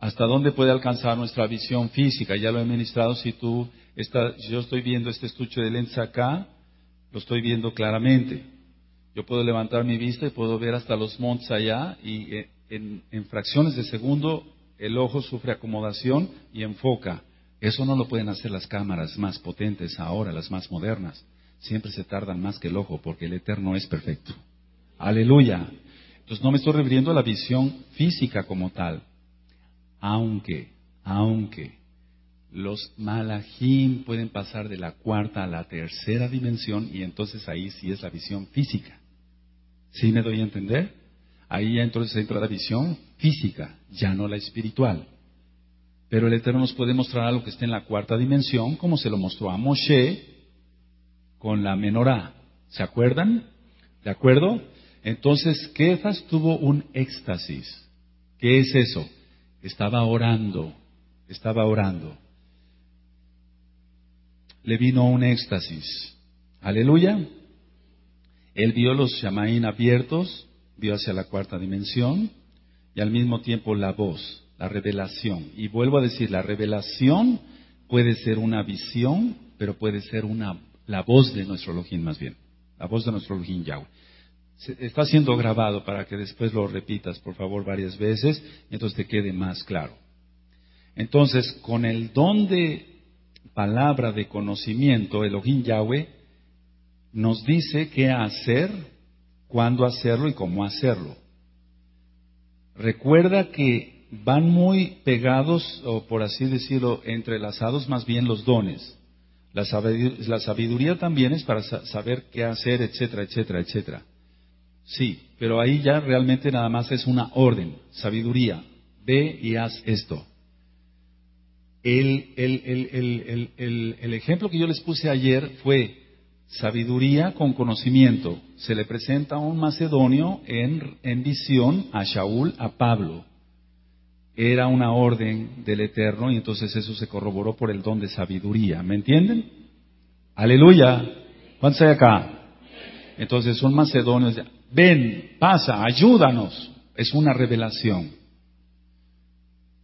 ¿Hasta dónde puede alcanzar nuestra visión física? Ya lo he ministrado. Si tú estás, yo estoy viendo este estuche de lentes acá, lo estoy viendo claramente. Yo puedo levantar mi vista y puedo ver hasta los montes allá y eh, en, fracciones de segundo el ojo sufre acomodación y enfoca. Eso no lo pueden hacer las cámaras más potentes ahora, las más modernas. Siempre se tardan más que el ojo porque el eterno es perfecto. Aleluya. Entonces no me estoy refiriendo a la visión física como tal. Aunque, aunque los malajim pueden pasar de la cuarta a la tercera dimensión y entonces ahí sí es la visión física. ¿Sí me doy a entender? Ahí entonces entra la visión física, ya no la espiritual. Pero el Eterno nos puede mostrar algo que esté en la cuarta dimensión, como se lo mostró a Moshe con la menorá. ¿Se acuerdan? ¿De acuerdo? Entonces, Kefas tuvo un éxtasis. ¿Qué es eso? Estaba orando, estaba orando. Le vino un éxtasis. Aleluya. Él vio los shamaín abiertos, vio hacia la cuarta dimensión y al mismo tiempo la voz, la revelación. Y vuelvo a decir, la revelación puede ser una visión, pero puede ser una, la voz de nuestro Elohim más bien, la voz de nuestro Elohim Yahweh. está siendo grabado para que después lo repitas, por favor, varias veces entonces te quede más claro. Entonces, con el don de palabra de conocimiento, Elohim Yahweh nos dice qué hacer cuándo hacerlo y cómo hacerlo. Recuerda que van muy pegados, o por así decirlo, entrelazados más bien los dones. La sabiduría, también es para saber qué hacer, etcétera, etcétera, etcétera. Sí, pero ahí ya realmente nada más es una orden, sabiduría. Ve y haz esto. el, el ejemplo que yo les puse ayer fue, Sabiduría con conocimiento. Se le presenta a un macedonio en, en visión a Shaul, a Pablo. Era una orden del Eterno y entonces eso se corroboró por el don de sabiduría. ¿Me entienden? Aleluya. ¿Cuántos hay acá? Entonces son macedonios. Ven, pasa, ayúdanos. Es una revelación.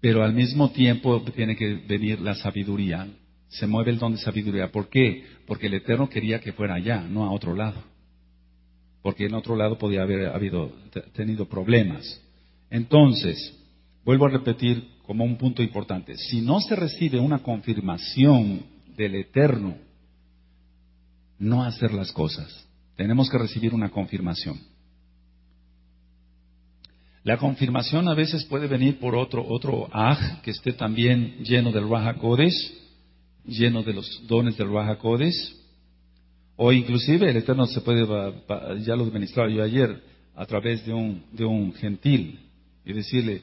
Pero al mismo tiempo tiene que venir la sabiduría se mueve el don de sabiduría. ¿Por qué? Porque el Eterno quería que fuera allá, no a otro lado. Porque en otro lado podía haber habido, tenido problemas. Entonces, vuelvo a repetir como un punto importante, si no se recibe una confirmación del Eterno, no hacer las cosas. Tenemos que recibir una confirmación. La confirmación a veces puede venir por otro, otro aj que esté también lleno del Raja lleno de los dones del Raja o inclusive el Eterno se puede, ya lo administraba yo ayer, a través de un, de un gentil, y decirle,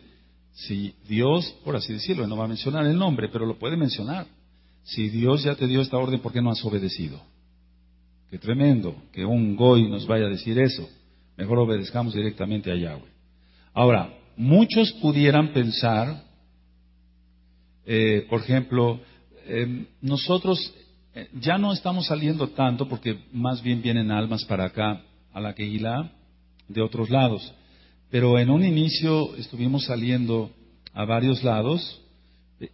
si Dios, por así decirlo, no va a mencionar el nombre, pero lo puede mencionar, si Dios ya te dio esta orden, ¿por qué no has obedecido? Qué tremendo que un goy nos vaya a decir eso. Mejor obedezcamos directamente a Yahweh. Ahora, muchos pudieran pensar, eh, por ejemplo, Em, nosotros eh, ya no estamos saliendo tanto porque más bien vienen almas para acá, a la Keilah, de otros lados. Pero en un inicio estuvimos saliendo a varios lados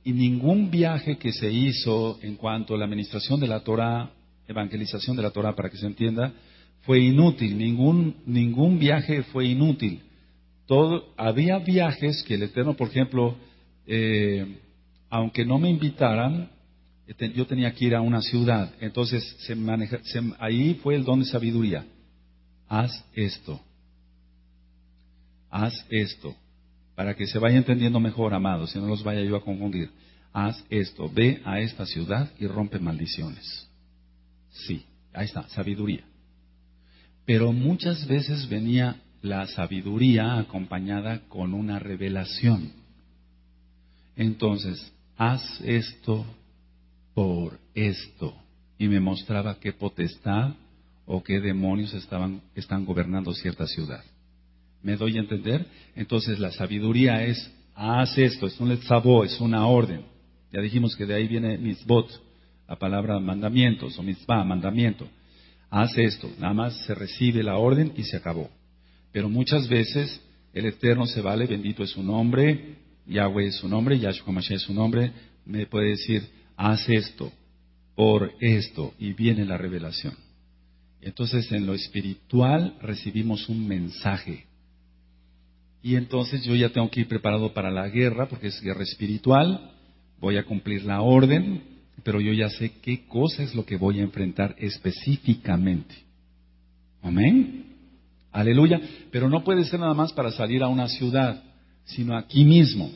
y ningún viaje que se hizo en cuanto a la administración de la Torah, evangelización de la Torah, para que se entienda, fue inútil. Ningún, ningún viaje fue inútil. Había viajes que el Eterno, por ejemplo, eh, aunque no me invitaran, eh, yo tenía que ir a una ciudad. Entonces, se maneja, ahí fue el don de sabiduría. Haz esto. Haz esto para que se vaya entendiendo mejor, amados, si no los vaya yo a confundir. Haz esto, ve a esta ciudad y rompe maldiciones. Sí, ahí está, sabiduría. Pero muchas veces venía la sabiduría acompañada con una revelación. Entonces, haz esto por esto. Y me mostraba qué potestad o qué demonios estaban, están gobernando cierta ciudad. ¿Me doy a entender? Entonces la sabiduría es, haz esto, es un letzabó, es una orden. Ya dijimos que de ahí viene mitzvot, la palabra mandamientos, o mitzvah, mandamiento. Haz esto, nada más se recibe la orden y se acabó. Pero muchas veces el Eterno se vale, bendito es su nombre, Yahweh es su nombre, Yahshua Mashiach es su nombre, me puede decir, haz esto, por esto, y viene la revelación. Entonces en lo espiritual recibimos un mensaje y entonces yo ya tengo que ir preparado para la guerra, porque es guerra espiritual, voy a cumplir la orden, pero yo ya sé qué cosa es lo que voy a enfrentar específicamente. Amén. Aleluya. Pero no puede ser nada más para salir a una ciudad, sino aquí mismo.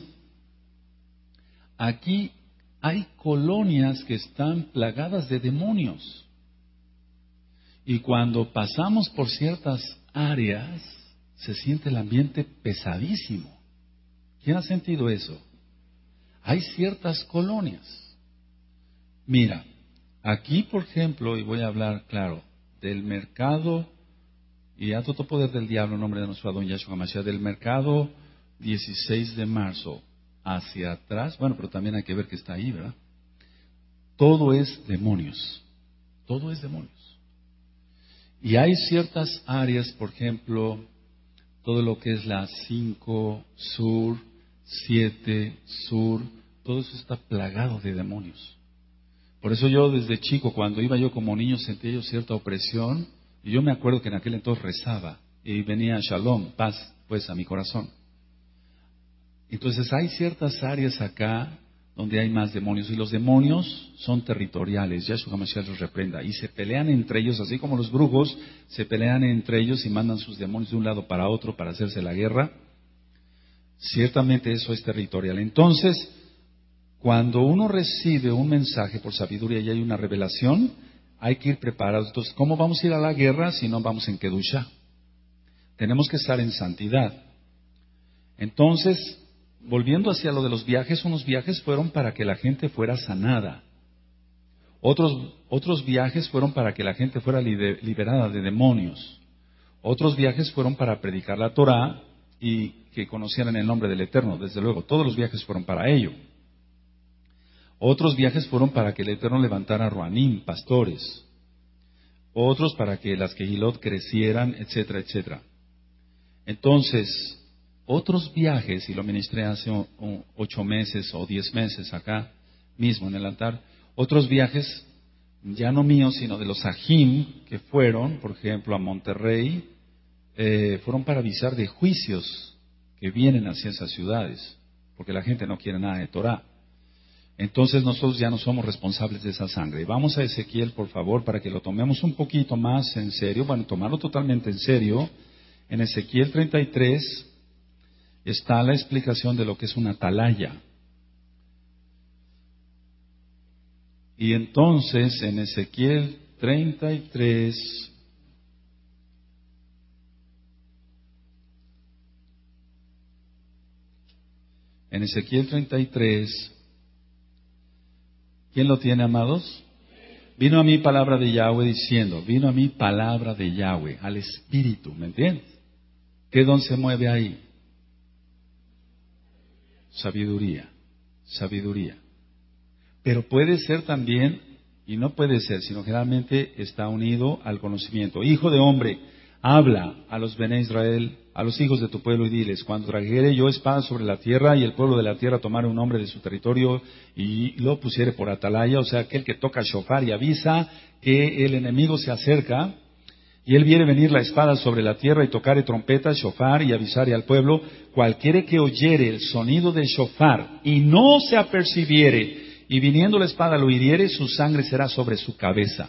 Aquí hay colonias que están plagadas de demonios. Y cuando pasamos por ciertas áreas, se siente el ambiente pesadísimo. ¿Quién ha sentido eso? Hay ciertas colonias. Mira, aquí, por ejemplo, y voy a hablar, claro, del mercado, y a todo poder del diablo en nombre de nuestro Adón Yahshua Mashiach, del mercado 16 de marzo hacia atrás, bueno, pero también hay que ver que está ahí, ¿verdad? Todo es demonios, todo es demonios. Y hay ciertas áreas, por ejemplo, todo lo que es la 5, sur, 7, sur, todo eso está plagado de demonios. Por eso yo desde chico, cuando iba yo como niño, sentía yo cierta opresión, y yo me acuerdo que en aquel entonces rezaba, y venía shalom, paz, pues a mi corazón. Entonces hay ciertas áreas acá donde hay más demonios. Y los demonios son territoriales, Yahshua Mashiach los reprenda. Y se pelean entre ellos, así como los brujos se pelean entre ellos y mandan sus demonios de un lado para otro para hacerse la guerra. Ciertamente eso es territorial. Entonces, cuando uno recibe un mensaje por sabiduría y hay una revelación, hay que ir preparados. Entonces, ¿cómo vamos a ir a la guerra si no vamos en Kedusha? Tenemos que estar en santidad. Entonces, volviendo hacia lo de los viajes, unos viajes fueron para que la gente fuera sanada. Otros, otros viajes fueron para que la gente fuera liberada de demonios. Otros viajes fueron para predicar la Torah y que conocieran el nombre del Eterno. Desde luego, todos los viajes fueron para ello. Otros viajes fueron para que el Eterno levantara Ruanim, pastores. Otros para que las Kehilot crecieran, etcétera, etcétera. Entonces, otros viajes, y lo ministré hace ocho meses o diez meses acá mismo en el altar, otros viajes, ya no míos, sino de los Ajim, que fueron, por ejemplo, a Monterrey, eh, fueron para avisar de juicios que vienen hacia esas ciudades, porque la gente no quiere nada de Torah. Entonces nosotros ya no somos responsables de esa sangre. Vamos a Ezequiel, por favor, para que lo tomemos un poquito más en serio, bueno, tomarlo totalmente en serio. En Ezequiel 33, está la explicación de lo que es una atalaya. Y entonces en Ezequiel 33, en Ezequiel 33, ¿quién lo tiene, amados? Vino a mí palabra de Yahweh diciendo, vino a mí palabra de Yahweh, al Espíritu, ¿me entiendes? ¿Qué don se mueve ahí? Sabiduría, sabiduría. Pero puede ser también, y no puede ser, sino generalmente está unido al conocimiento. Hijo de hombre, habla a los Bene Israel, a los hijos de tu pueblo y diles, cuando trajere yo espada sobre la tierra y el pueblo de la tierra tomare un hombre de su territorio y lo pusiere por atalaya, o sea, aquel que toca shofar y avisa que el enemigo se acerca, y él viene venir la espada sobre la tierra y tocare trompeta, shofar y avisare al pueblo, cualquiera que oyere el sonido del shofar y no se apercibiere, y viniendo la espada lo hiriere, su sangre será sobre su cabeza.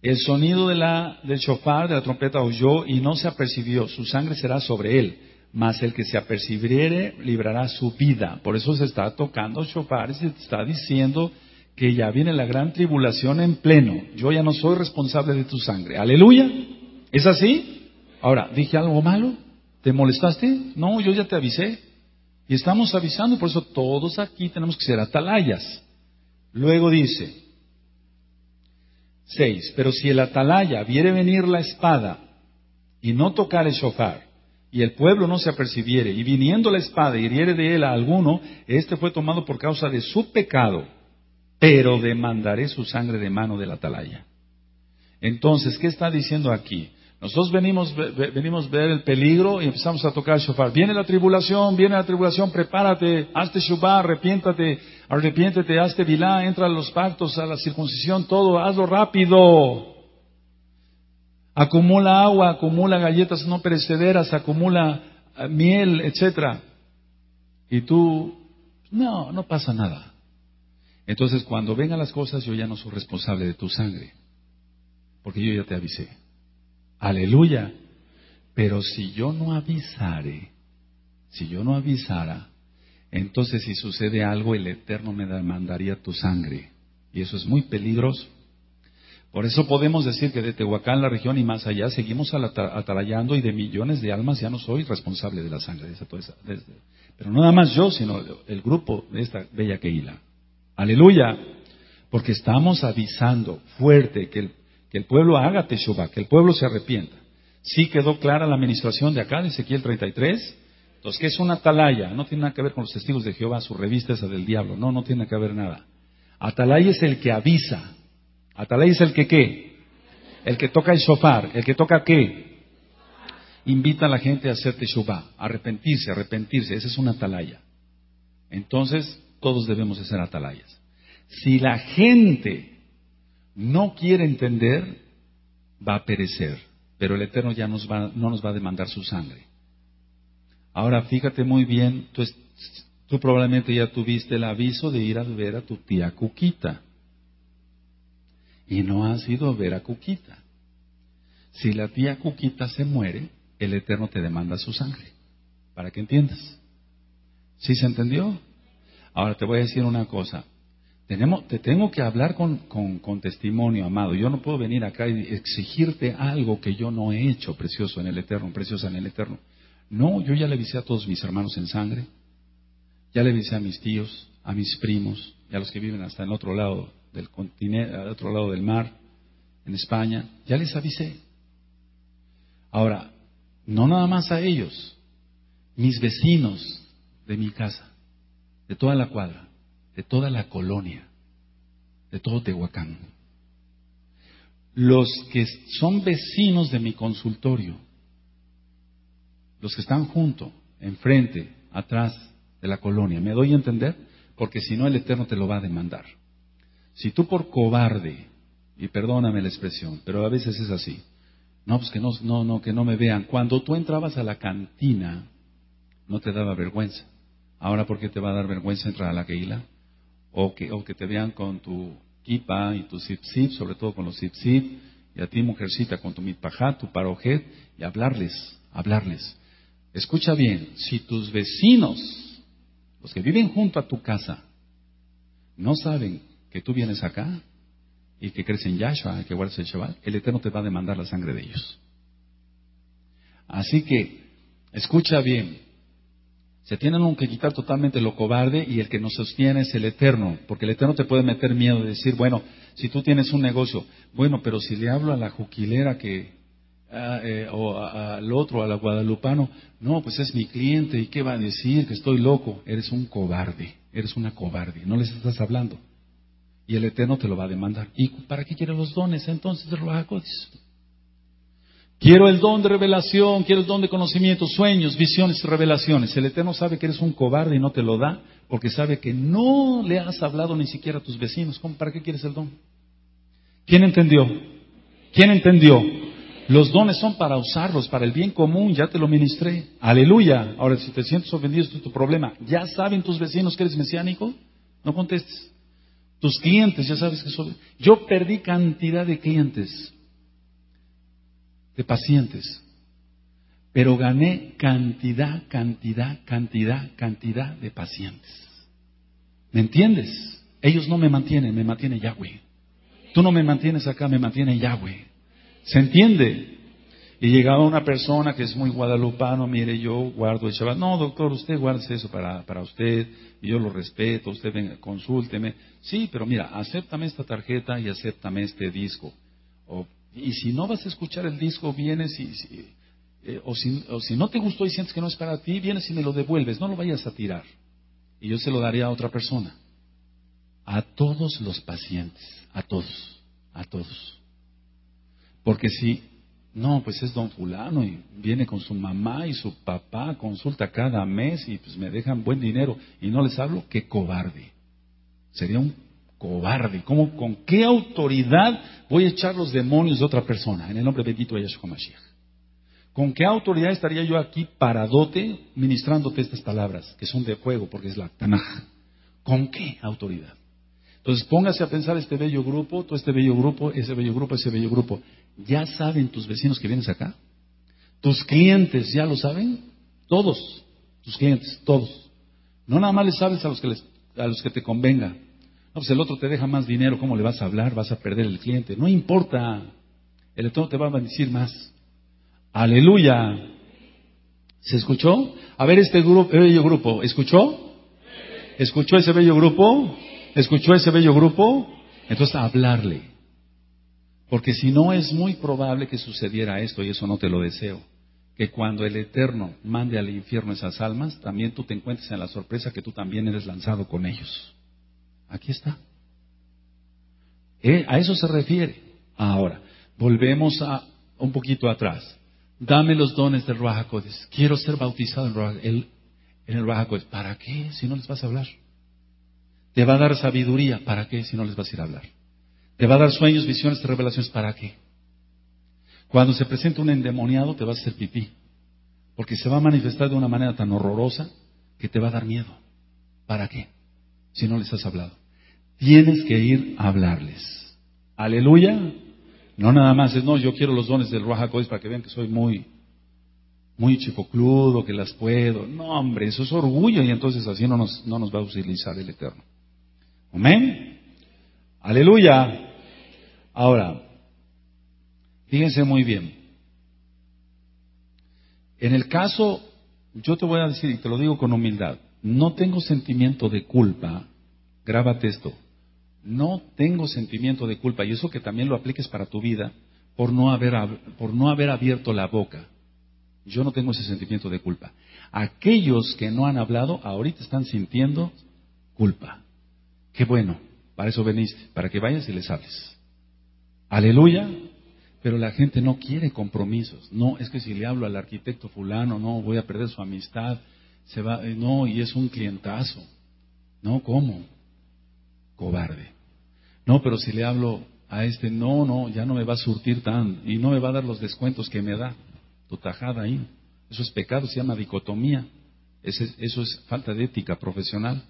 El sonido de la, del shofar, de la trompeta oyó y no se apercibió, su sangre será sobre él. Mas el que se apercibiere librará su vida. Por eso se está tocando shofar y se está diciendo que ya viene la gran tribulación en pleno. Yo ya no soy responsable de tu sangre. Aleluya. ¿Es así? Ahora, ¿dije algo malo? ¿Te molestaste? No, yo ya te avisé. Y estamos avisando, por eso todos aquí tenemos que ser atalayas. Luego dice, Seis, pero si el atalaya viere venir la espada y no tocar el shofar, y el pueblo no se apercibiere, y viniendo la espada hiriere de él a alguno, este fue tomado por causa de su pecado, pero demandaré su sangre de mano del atalaya. Entonces, ¿qué está diciendo aquí? Nosotros venimos, venimos a ver el peligro y empezamos a tocar el shofar. Viene la tribulación, viene la tribulación, prepárate, hazte shofar, arrepiéntate, arrepiéntete, hazte vilá, entra a los pactos, a la circuncisión, todo, hazlo rápido. Acumula agua, acumula galletas no perecederas, acumula eh, miel, etcétera. Y tú, no, no pasa nada. Entonces, cuando vengan las cosas, yo ya no soy responsable de tu sangre, porque yo ya te avisé. Aleluya. Pero si yo no avisare, si yo no avisara, entonces si sucede algo, el Eterno me demandaría tu sangre. Y eso es muy peligroso. Por eso podemos decir que de Tehuacán, la región y más allá, seguimos atalayando y de millones de almas ya no soy responsable de la sangre de esa, Pero no nada más yo, sino el grupo de esta bella Keila. Aleluya. Porque estamos avisando fuerte que el que el pueblo haga teshuva, que el pueblo se arrepienta. Sí quedó clara la administración de acá, de Ezequiel 33. Entonces, ¿qué es una atalaya? No tiene nada que ver con los testigos de Jehová, su revista esa del diablo. No, no tiene que ver nada. Atalaya es el que avisa. Atalaya es el que qué? El que toca el shofar. ¿El que toca qué? Invita a la gente a hacer teshuva, a arrepentirse, arrepentirse. Esa es una atalaya. Entonces, todos debemos de ser atalayas. Si la gente no quiere entender, va a perecer. Pero el Eterno ya nos va, no nos va a demandar su sangre. Ahora fíjate muy bien, tú, tú probablemente ya tuviste el aviso de ir a ver a tu tía Cuquita. Y no has ido a ver a Cuquita. Si la tía Cuquita se muere, el Eterno te demanda su sangre. Para que entiendas. ¿Sí se entendió? Ahora te voy a decir una cosa te tengo que hablar con, testimonio, amado. Yo no puedo venir acá y exigirte algo que yo no he hecho, precioso en el Eterno, preciosa en el Eterno. No, yo ya le avisé a todos mis hermanos en sangre, ya le avisé a mis tíos, a mis primos y a los que viven hasta el otro lado del continente, al otro lado del mar, en España, ya les avisé. Ahora, no nada más a ellos, mis vecinos de mi casa, de toda la cuadra de toda la colonia, de todo Tehuacán. Los que son vecinos de mi consultorio, los que están junto, enfrente, atrás de la colonia, ¿me doy a entender? Porque si no el Eterno te lo va a demandar. Si tú por cobarde, y perdóname la expresión, pero a veces es así, no, pues que no, no, no, que no me vean. Cuando tú entrabas a la cantina, no te daba vergüenza. Ahora, ¿por qué te va a dar vergüenza entrar a la Keila? o que, o que te vean con tu kipa y tu zip sobre todo con los zip y a ti mujercita con tu mitpajá, tu parojet, y hablarles, hablarles. Escucha bien, si tus vecinos, los que viven junto a tu casa, no saben que tú vienes acá y que crees en Yahshua, que guardas el Shabbat, el Eterno te va a demandar la sangre de ellos. Así que, escucha bien, se tienen que quitar totalmente lo cobarde y el que nos sostiene es el Eterno, porque el Eterno te puede meter miedo de decir, bueno, si tú tienes un negocio, bueno, pero si le hablo a la juquilera que, eh, o al otro, a la guadalupano, no, pues es mi cliente y qué va a decir, que estoy loco, eres un cobarde, eres una cobarde, no les estás hablando. Y el Eterno te lo va a demandar. ¿Y para qué quieres los dones entonces de los Quiero el don de revelación, quiero el don de conocimiento, sueños, visiones, revelaciones. El Eterno sabe que eres un cobarde y no te lo da porque sabe que no le has hablado ni siquiera a tus vecinos. ¿Para qué quieres el don? ¿Quién entendió? ¿Quién entendió? Los dones son para usarlos, para el bien común, ya te lo ministré. Aleluya. Ahora, si te sientes ofendido, esto es tu problema. ¿Ya saben tus vecinos que eres mesiánico? No contestes. Tus clientes, ya sabes que son... Yo perdí cantidad de clientes, de pacientes, pero gané cantidad, cantidad, cantidad, cantidad de pacientes. ¿Me entiendes? Ellos no me mantienen, me mantiene Yahweh. Tú no me mantienes acá, me mantiene Yahweh. ¿Se entiende? Y llegaba una persona que es muy guadalupano, mire, yo guardo el Shabbat. No, doctor, usted guarde eso para, para usted, y yo lo respeto, usted venga, consúlteme. Sí, pero mira, acéptame esta tarjeta y acéptame este disco. Y si no vas a escuchar el disco, vienes y... Eh, o, si, o si no te gustó y sientes que no es para ti, vienes y me lo devuelves, no lo vayas a tirar. Y yo se lo daría a otra persona. A todos los pacientes, a todos, a todos. Porque si no, pues es don fulano y viene con su mamá y su papá, consulta cada mes y pues me dejan buen dinero y no les hablo, qué cobarde. Sería un cobarde. ¿Cómo, ¿Con qué autoridad voy a echar los demonios de otra persona? En el nombre bendito de Yahshua Mashiach. ¿Con qué autoridad estaría yo aquí paradote ministrándote estas palabras, que son de fuego, porque es la Tanaj? ¿Con qué autoridad? Entonces póngase a pensar este bello grupo, todo este bello grupo, ese bello grupo, ese bello grupo. ¿Ya saben tus vecinos que vienes acá? ¿Tus clientes ya lo saben? Todos, tus clientes, todos. No nada más les hables a los que, a los que te convenga. No, pues el otro te deja más dinero, ¿cómo le vas a hablar? Vas a perder el cliente. No importa. El Eterno te va a bendecir más. Aleluya. ¿Se escuchó? A ver este grupo, bello grupo, ¿escuchó? ¿Escuchó ese bello grupo? ¿Escuchó ese bello grupo? Entonces, hablarle. Porque si no, es muy probable que sucediera esto, y eso no te lo deseo. Que cuando el Eterno mande al infierno esas almas, también tú te encuentres en la sorpresa que tú también eres lanzado con ellos. Aquí está. Eh, a eso se refiere. Ahora, volvemos a un poquito atrás. Dame los dones del Ruach Quiero ser bautizado en, el, en el ¿Para qué si no les vas a hablar? Te va a dar sabiduría. ¿Para qué si no les vas a ir a hablar? Te va a dar sueños, visiones, revelaciones. ¿Para qué? Cuando se presenta un endemoniado te vas a hacer pipí. Porque se va a manifestar de una manera tan horrorosa que te va a dar miedo. ¿Para qué? Si no les has hablado. Tienes que ir a hablarles. Aleluya. No nada más es, no, yo quiero los dones del Ruach para que vean que soy muy, muy chipocludo, que las puedo. No, hombre, eso es orgullo y entonces así no nos, no nos va a utilizar el Eterno. Amén. Aleluya. Ahora, fíjense muy bien. En el caso, yo te voy a decir, y te lo digo con humildad, no tengo sentimiento de culpa, grábate esto, no tengo sentimiento de culpa, y eso que también lo apliques para tu vida, por no haber, por no haber abierto la boca. Yo no tengo ese sentimiento de culpa. Aquellos que no han hablado ahorita están sintiendo culpa. Qué bueno, para eso veniste, para que vayas y les hables. Aleluya. Pero la gente no quiere compromisos. No, es que si le hablo al arquitecto fulano, no, voy a perder su amistad. Se va, eh, no, y es un clientazo. No, ¿cómo? Cobarde. No, pero si le hablo a este, no, no, ya no me va a surtir tan, y no me va a dar los descuentos que me da. Tu tajada ahí. Eso es pecado, se llama dicotomía. eso es falta de ética profesional.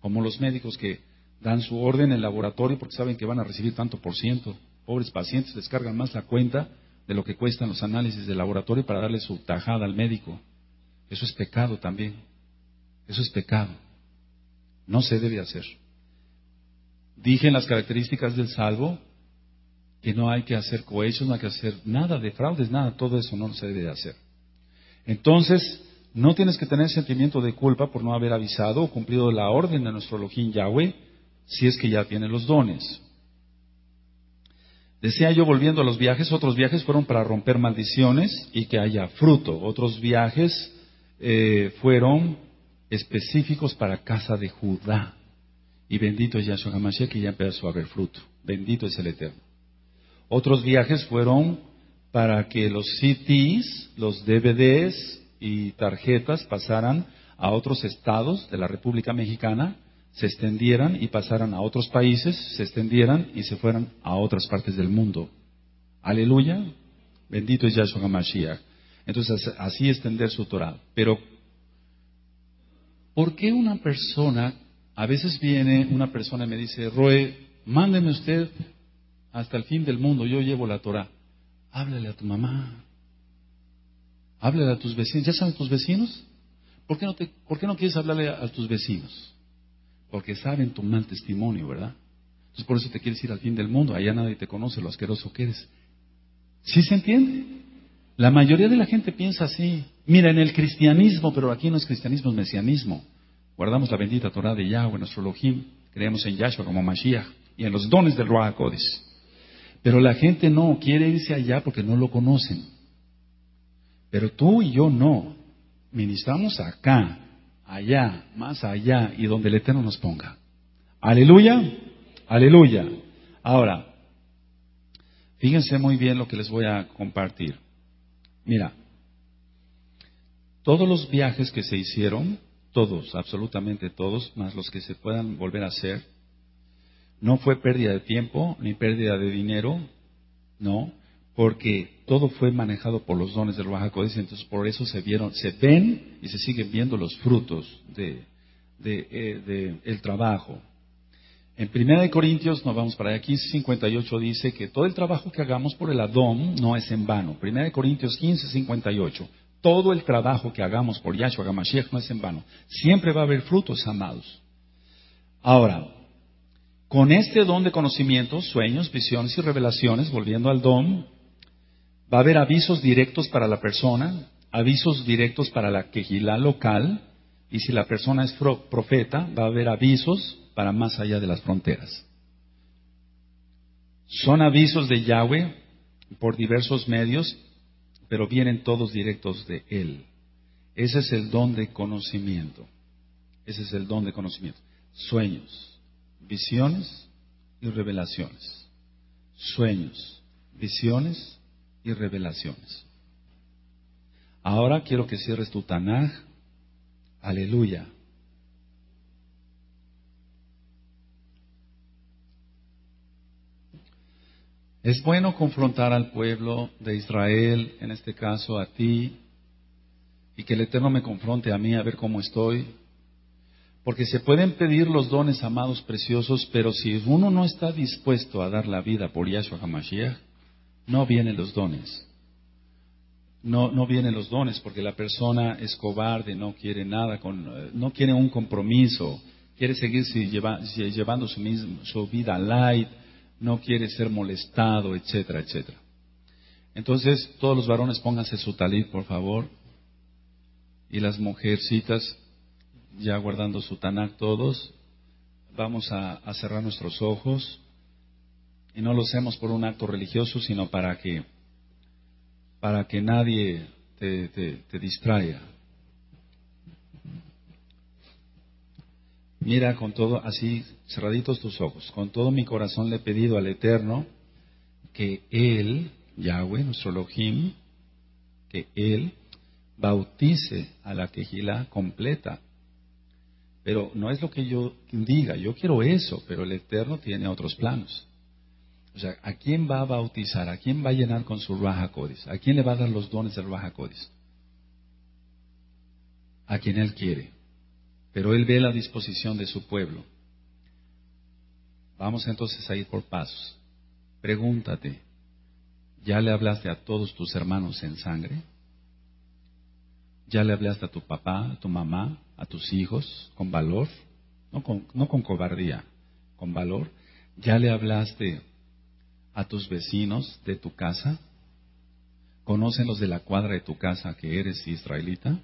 Como los médicos que dan su orden en el laboratorio porque saben que van a recibir tanto por ciento. Pobres pacientes descargan más la cuenta de lo que cuestan los análisis del laboratorio para darle su tajada al médico. Eso es pecado también. Eso es pecado. No se debe hacer. Dije en las características del salvo que no hay que hacer cohechos, no hay que hacer nada de fraudes, nada, todo eso no se debe hacer. Entonces, no tienes que tener sentimiento de culpa por no haber avisado o cumplido la orden de nuestro Elohim Yahweh, si es que ya tiene los dones. Decía yo, volviendo a los viajes, otros viajes fueron para romper maldiciones y que haya fruto. Otros viajes eh, fueron específicos para casa de Judá. Y bendito es Yahshua HaMashiach que ya empezó a haber fruto. Bendito es el Eterno. Otros viajes fueron para que los CDs, los DVDs y tarjetas pasaran a otros estados de la República Mexicana, se extendieran y pasaran a otros países, se extendieran y se fueran a otras partes del mundo. Aleluya. Bendito es Yahshua HaMashiach. Entonces, así extender su Torah. Pero, ¿por qué una persona, a veces viene una persona y me dice, Roe, mándeme usted hasta el fin del mundo, yo llevo la Torah. Háblale a tu mamá. Háblale a tus vecinos. ¿Ya saben tus vecinos? ¿Por qué no, te, ¿por qué no quieres hablarle a, tus vecinos? Porque saben tu mal testimonio, ¿verdad? Entonces por eso te quieres ir al fin del mundo. Allá nadie te conoce lo asqueroso que eres. ¿Sí se entiende? La mayoría de la gente piensa así. Mira, en el cristianismo, pero aquí no es cristianismo, es mesianismo. Guardamos la bendita Torah de Yahweh, nuestro Elohim. Creemos en Yahshua como Mashiach y en los dones del Ruach Codis. Pero la gente no quiere irse allá porque no lo conocen. Pero tú y yo no. Ministramos acá, allá, más allá y donde el Eterno nos ponga. Aleluya, aleluya. Ahora, fíjense muy bien lo que les voy a compartir. Mira, todos los viajes que se hicieron, todos, absolutamente todos, más los que se puedan volver a hacer, no fue pérdida de tiempo ni pérdida de dinero, no, porque todo fue manejado por los dones del Baja Códice, entonces por eso se vieron, se ven y se siguen viendo los frutos de, eh, el trabajo. En Primera de Corintios, nos vamos para allá, 15, 58 dice que todo el trabajo que hagamos por el Adón no es en vano. Primera de Corintios 15, 58. Todo el trabajo que hagamos por Yahshua Gamashiach no es en vano. Siempre va a haber frutos, amados. Ahora, con este don de conocimiento, sueños, visiones y revelaciones, volviendo al don, va a haber avisos directos para la persona, avisos directos para la quejilá local, y si la persona es profeta, va a haber avisos para más allá de las fronteras. Son avisos de Yahweh por diversos medios, pero vienen todos directos de Él. Ese es el don de conocimiento. Ese es el don de conocimiento. Sueños, visiones y revelaciones. Sueños, visiones y revelaciones. Ahora quiero que cierres tu Tanaj. Aleluya. Es bueno confrontar al pueblo de Israel, en este caso a ti, y que el Eterno me confronte a mí a ver cómo estoy, porque se pueden pedir los dones, amados preciosos, pero si uno no está dispuesto a dar la vida por Yahshua HaMashiach, no vienen los dones. No, no vienen los dones porque la persona es cobarde, no quiere nada, con, no quiere un compromiso, quiere seguir llevando su, su vida light, no quiere ser molestado, etcétera, etcétera. Entonces, todos los varones pónganse su talit, por favor, y las mujercitas ya guardando su Tanakh todos, vamos a, cerrar nuestros ojos y no lo hacemos por un acto religioso, sino para que, para que nadie te, te distraiga. Mira con todo, así cerraditos tus ojos, con todo mi corazón le he pedido al Eterno que Él, Yahweh, nuestro Elohim, que Él bautice a la quejila completa pero no es lo que yo diga, yo quiero eso, pero el Eterno tiene otros planos. O sea, ¿a quién va a bautizar? ¿A quién va a llenar con su Raja Codis? ¿A quién le va a dar los dones del Raja Codis? A quien Él quiere. Pero Él ve la disposición de su pueblo. Vamos entonces a ir por pasos. Pregúntate, ¿ya le hablaste a todos tus hermanos en sangre? ¿Ya le hablaste a tu papá, a tu mamá, a tus hijos con valor? No con, no con cobardía, con valor. ¿Ya le hablaste a tus vecinos de tu casa? ¿Conocen los de la cuadra de tu casa que eres israelita?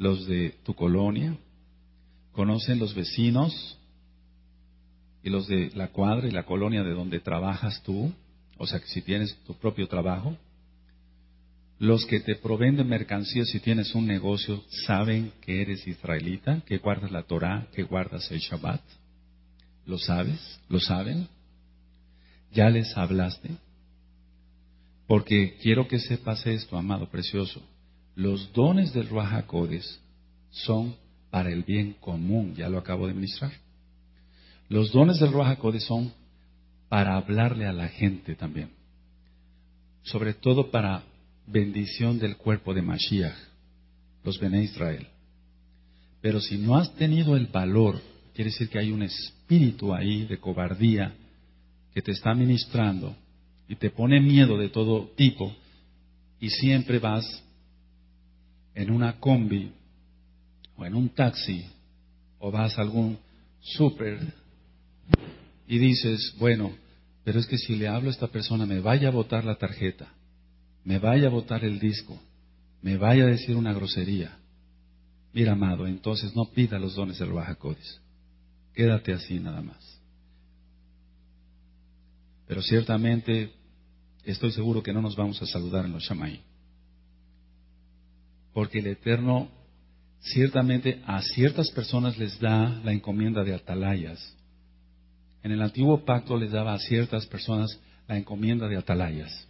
¿Los de tu colonia? ¿Conocen los vecinos y los de la cuadra y la colonia de donde trabajas tú? O sea, que si tienes tu propio trabajo, los que te proveen de mercancías si tienes un negocio saben que eres israelita, que guardas la Torah, que guardas el Shabbat. ¿Lo sabes? ¿Lo saben? ¿Ya les hablaste? Porque quiero que sepas esto, amado precioso. Los dones del Ruach son para el bien común, ya lo acabo de ministrar. Los dones del Ruach son para hablarle a la gente también. Sobre todo para bendición del cuerpo de Mashiach, los Bene Israel. Pero si no has tenido el valor, quiere decir que hay un espíritu ahí de cobardía que te está ministrando y te pone miedo de todo tipo y siempre vas en una combi o en un taxi o vas a algún súper y dices, bueno, pero es que si le hablo a esta persona me vaya a botar la tarjeta, me vaya a botar el disco, me vaya a decir una grosería. Mira, amado, entonces no pida los dones del Baja Quédate así nada más. Pero ciertamente estoy seguro que no nos vamos a saludar en los Shamay. Porque el Eterno ciertamente a ciertas personas les da la encomienda de atalayas. En el antiguo pacto les daba a ciertas personas la encomienda de atalayas.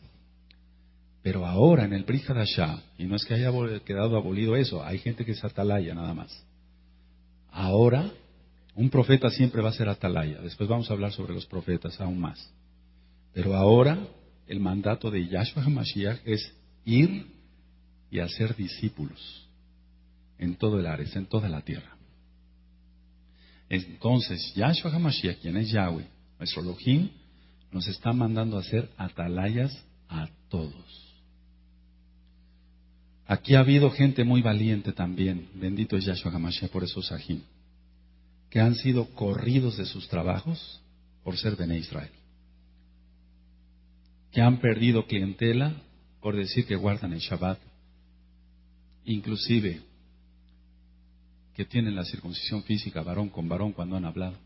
Pero ahora en el Brit y no es que haya quedado abolido eso, hay gente que es atalaya nada más. Ahora, un profeta siempre va a ser atalaya. Después vamos a hablar sobre los profetas aún más. Pero ahora, el mandato de Yahshua HaMashiach es ir y hacer discípulos en todo el Ares, en toda la tierra. Entonces, Yahshua HaMashiach, quien es Yahweh, nuestro Elohim, nos está mandando a hacer atalayas a todos. Aquí ha habido gente muy valiente también, bendito es Yahshua HaMashiach por esos ajim, que han sido corridos de sus trabajos por ser Bene Israel, que han perdido clientela por decir que guardan el Shabbat, inclusive que tienen la circuncisión física varón con varón cuando han hablado,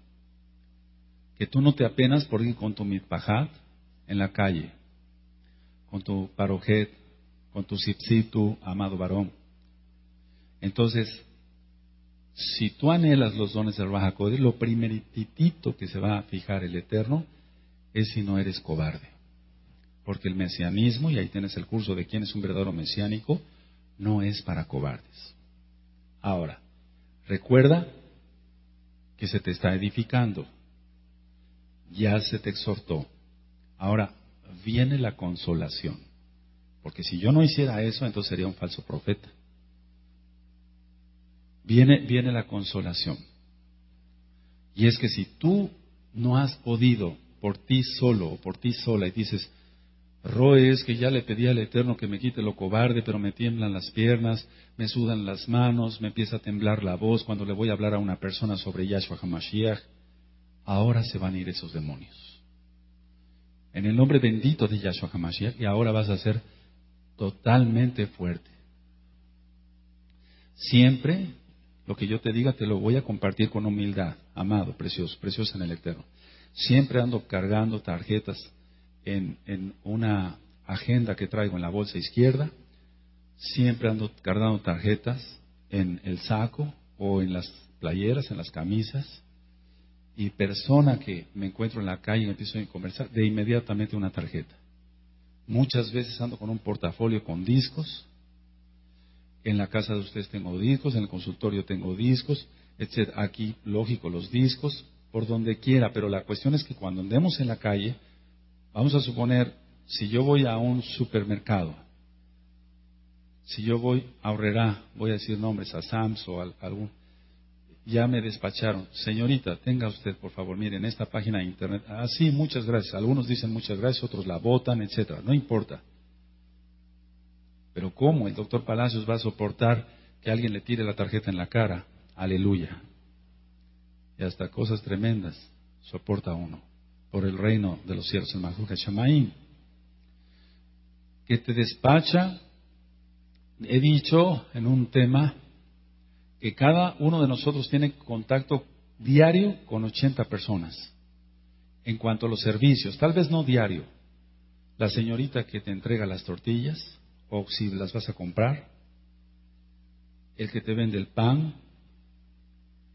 que tú no te apenas por ir con tu mitpajat en la calle, con tu parojet, con tu tu amado varón. Entonces, si tú anhelas los dones del Raja lo primeritito que se va a fijar el Eterno es si no eres cobarde. Porque el mesianismo, y ahí tienes el curso de quién es un verdadero mesiánico, no es para cobardes. Ahora, recuerda que se te está edificando. Ya se te exhortó. Ahora viene la consolación. Porque si yo no hiciera eso, entonces sería un falso profeta. Viene, viene la consolación. Y es que si tú no has podido por ti solo o por ti sola y dices, Roe es que ya le pedí al Eterno que me quite lo cobarde, pero me tiemblan las piernas, me sudan las manos, me empieza a temblar la voz cuando le voy a hablar a una persona sobre Yahshua HaMashiach. Ahora se van a ir esos demonios. En el nombre bendito de Yahshua HaMashiach, y ahora vas a ser totalmente fuerte. Siempre lo que yo te diga te lo voy a compartir con humildad, amado, precioso, precioso en el Eterno. Siempre ando cargando tarjetas en, en una agenda que traigo en la bolsa izquierda, siempre ando cargando tarjetas en el saco o en las playeras, en las camisas, y persona que me encuentro en la calle y empiezo a conversar, de inmediatamente una tarjeta. Muchas veces ando con un portafolio con discos. En la casa de ustedes tengo discos, en el consultorio tengo discos, etc. Aquí, lógico, los discos, por donde quiera. Pero la cuestión es que cuando andemos en la calle, vamos a suponer, si yo voy a un supermercado, si yo voy a Horrera, voy a decir nombres, a Sams o a algún ya me despacharon. Señorita, tenga usted, por favor, miren, esta página de internet. Ah, sí, muchas gracias. Algunos dicen muchas gracias, otros la votan, etcétera. No importa. Pero ¿cómo el doctor Palacios va a soportar que alguien le tire la tarjeta en la cara? Aleluya. Y hasta cosas tremendas soporta uno por el reino de los cielos, el Majuca Shamaim. Que te despacha, he dicho en un tema, que cada uno de nosotros tiene contacto diario con 80 personas en cuanto a los servicios, tal vez no diario. La señorita que te entrega las tortillas, o si las vas a comprar, el que te vende el pan,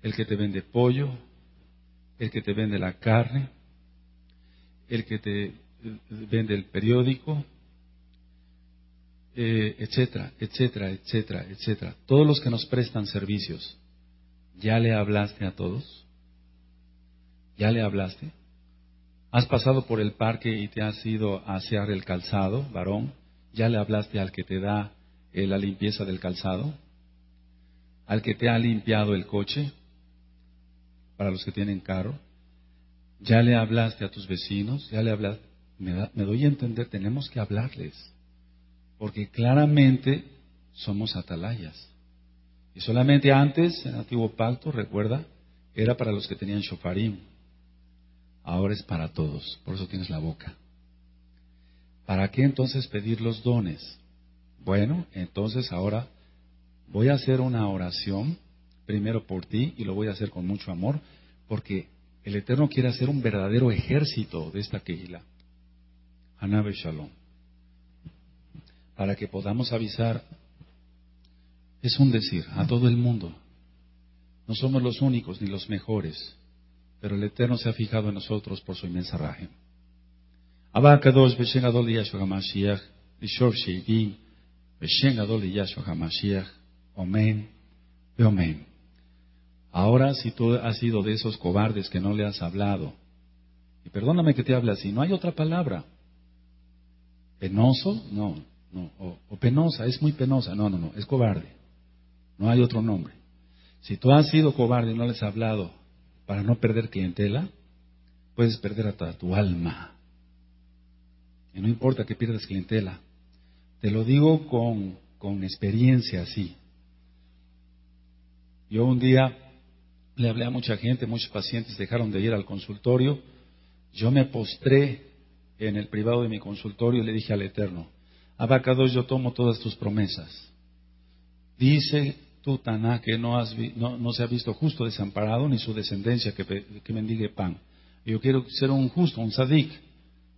el que te vende pollo, el que te vende la carne, el que te vende el periódico, eh, etcétera, etcétera, etcétera, etcétera. Todos los que nos prestan servicios, ¿ya le hablaste a todos? ¿Ya le hablaste? ¿Has pasado por el parque y te has ido a asear el calzado, varón? ¿Ya le hablaste al que te da eh, la limpieza del calzado? ¿Al que te ha limpiado el coche? Para los que tienen carro. ¿Ya le hablaste a tus vecinos? ¿Ya le hablaste? Me, me doy a entender, tenemos que hablarles. Porque claramente somos atalayas. Y solamente antes, en el antiguo pacto, recuerda, era para los que tenían shofarim. Ahora es para todos. Por eso tienes la boca. ¿Para qué entonces pedir los dones? Bueno, entonces ahora voy a hacer una oración, primero por ti, y lo voy a hacer con mucho amor, porque el Eterno quiere hacer un verdadero ejército de esta Kehila. Hanabe Shalom para que podamos avisar, es un decir a todo el mundo. No somos los únicos ni los mejores, pero el Eterno se ha fijado en nosotros por su inmensa raje. Abacados, Beshen Adol Yahshua HaMashiach, Beshen Adol Yahshua HaMashiach, Omen. Ahora, si tú has sido de esos cobardes que no le has hablado, y perdóname que te hable así, no hay otra palabra. Penoso, no, no, o, penosa, es muy penosa. No, no, no, es cobarde. No hay otro nombre. Si tú has sido cobarde y no les has hablado para no perder clientela, puedes perder hasta tu alma. Y no importa que pierdas clientela. Te lo digo con, con experiencia así. Yo un día le hablé a mucha gente, muchos pacientes dejaron de ir al consultorio. Yo me postré en el privado de mi consultorio y le dije al Eterno, Abacados, yo tomo todas tus promesas. Dice tú, Taná, que no, has no, se ha visto justo desamparado ni su descendencia que, que mendigue pan. Yo quiero ser un justo, un sadik,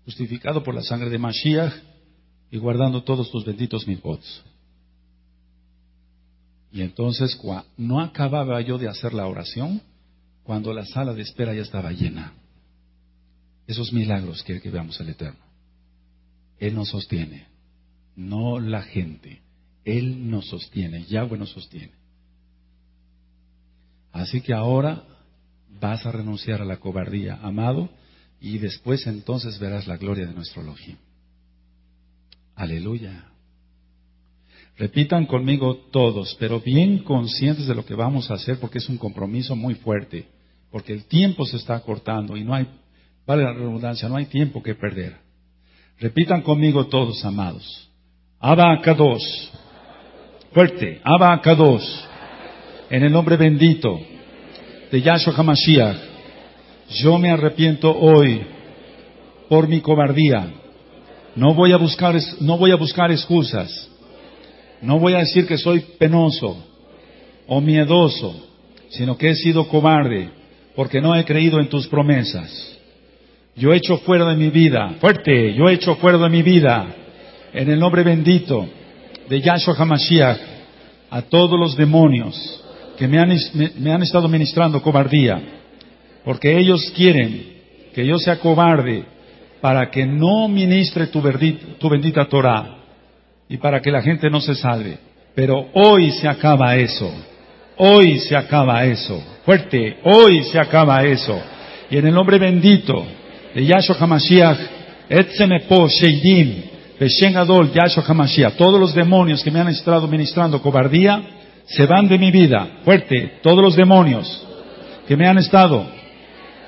justificado por la sangre de Mashiach y guardando todos tus benditos mipots. Y entonces no acababa yo de hacer la oración cuando la sala de espera ya estaba llena. Esos milagros quiere que veamos el Eterno. Él nos sostiene no la gente. Él nos sostiene, Yahweh nos sostiene. Así que ahora vas a renunciar a la cobardía, amado, y después entonces verás la gloria de nuestro Elohim. Aleluya. Repitan conmigo todos, pero bien conscientes de lo que vamos a hacer porque es un compromiso muy fuerte, porque el tiempo se está cortando y no hay, vale la redundancia, no hay tiempo que perder. Repitan conmigo todos, amados. Abacados. Fuerte. Abacados. En el nombre bendito de Yahshua HaMashiach. Yo me arrepiento hoy por mi cobardía. No voy a buscar, no voy a buscar excusas. No voy a decir que soy penoso o miedoso, sino que he sido cobarde porque no he creído en tus promesas. Yo he hecho fuera de mi vida, fuerte, yo he hecho fuera de mi vida en el nombre bendito de Yahshua HaMashiach a todos los demonios que me han, estado ministrando cobardía, porque ellos quieren que yo sea cobarde para que no ministre tu, tu bendita Torah y para que la gente no se salve. Pero hoy se acaba eso. Hoy se acaba eso. Fuerte, hoy se acaba eso. Y en el nombre bendito de Yahshua HaMashiach, Etzemepo Sheidim, Adol, Yahshua Hamashiach, todos los demonios que me han estado ministrando cobardía, se van de mi vida. Fuerte, todos los demonios que me han estado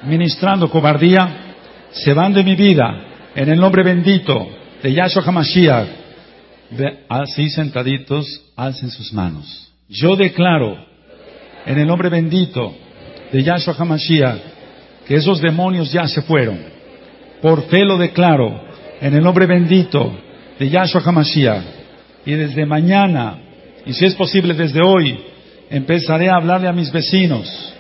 ministrando cobardía, se van de mi vida. En el nombre bendito de Yahshua Hamashiach. Así sentaditos, alcen sus manos. Yo declaro, en el nombre bendito de Yahshua Hamashiach, que esos demonios ya se fueron. Por fe lo declaro, en el nombre bendito de Yahshua HaMashiach. Y desde mañana, y si es posible desde hoy, empezaré a hablarle a mis vecinos,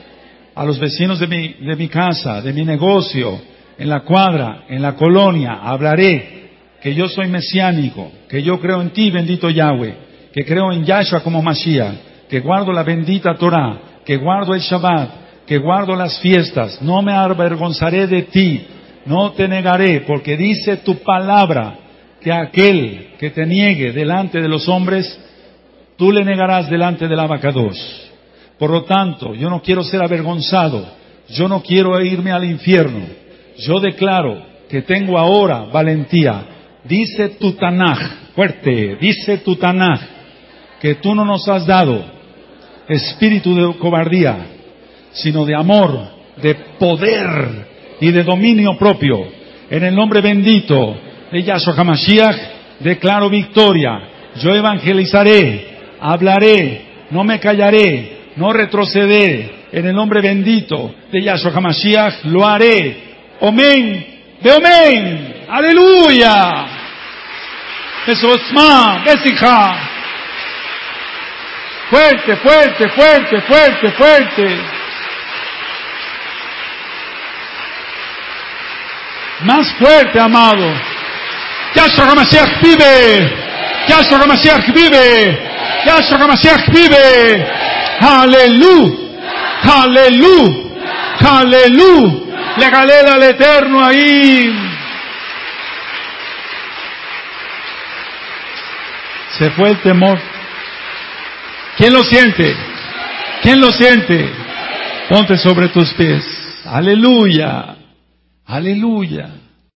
a los vecinos de mi, de mi casa, de mi negocio, en la cuadra, en la colonia, hablaré que yo soy mesiánico, que yo creo en ti, bendito Yahweh, que creo en Yahshua como Mashiach, que guardo la bendita Torah, que guardo el Shabbat, que guardo las fiestas, no me avergonzaré de ti, no te negaré, porque dice tu palabra que aquel que te niegue delante de los hombres, tú le negarás delante del abacados. Por lo tanto, yo no quiero ser avergonzado, yo no quiero irme al infierno. Yo declaro que tengo ahora valentía. Dice tu Tanaj, fuerte, dice tu Tanaj, que tú no nos has dado espíritu de cobardía, sino de amor, de poder y de dominio propio. En el nombre bendito de Yahshua HaMashiach, declaro victoria. Yo evangelizaré, hablaré, no me callaré, no retrocederé. En el nombre bendito de Yahshua HaMashiach lo haré. Amén. De amén. Aleluya. Besosma, besija. Fuerte, fuerte, fuerte, fuerte, fuerte. Más fuerte, amado. Yahshua HaMashiach vive. Yahshua HaMashiach vive. Yahshua HaMashiach vive. Aleluya. Aleluya. Aleluya. Le galera al Eterno ahí. Se fue el temor. ¿Quién lo siente? ¿Quién lo siente? Ponte sobre tus pies. Aleluya. Aleluya.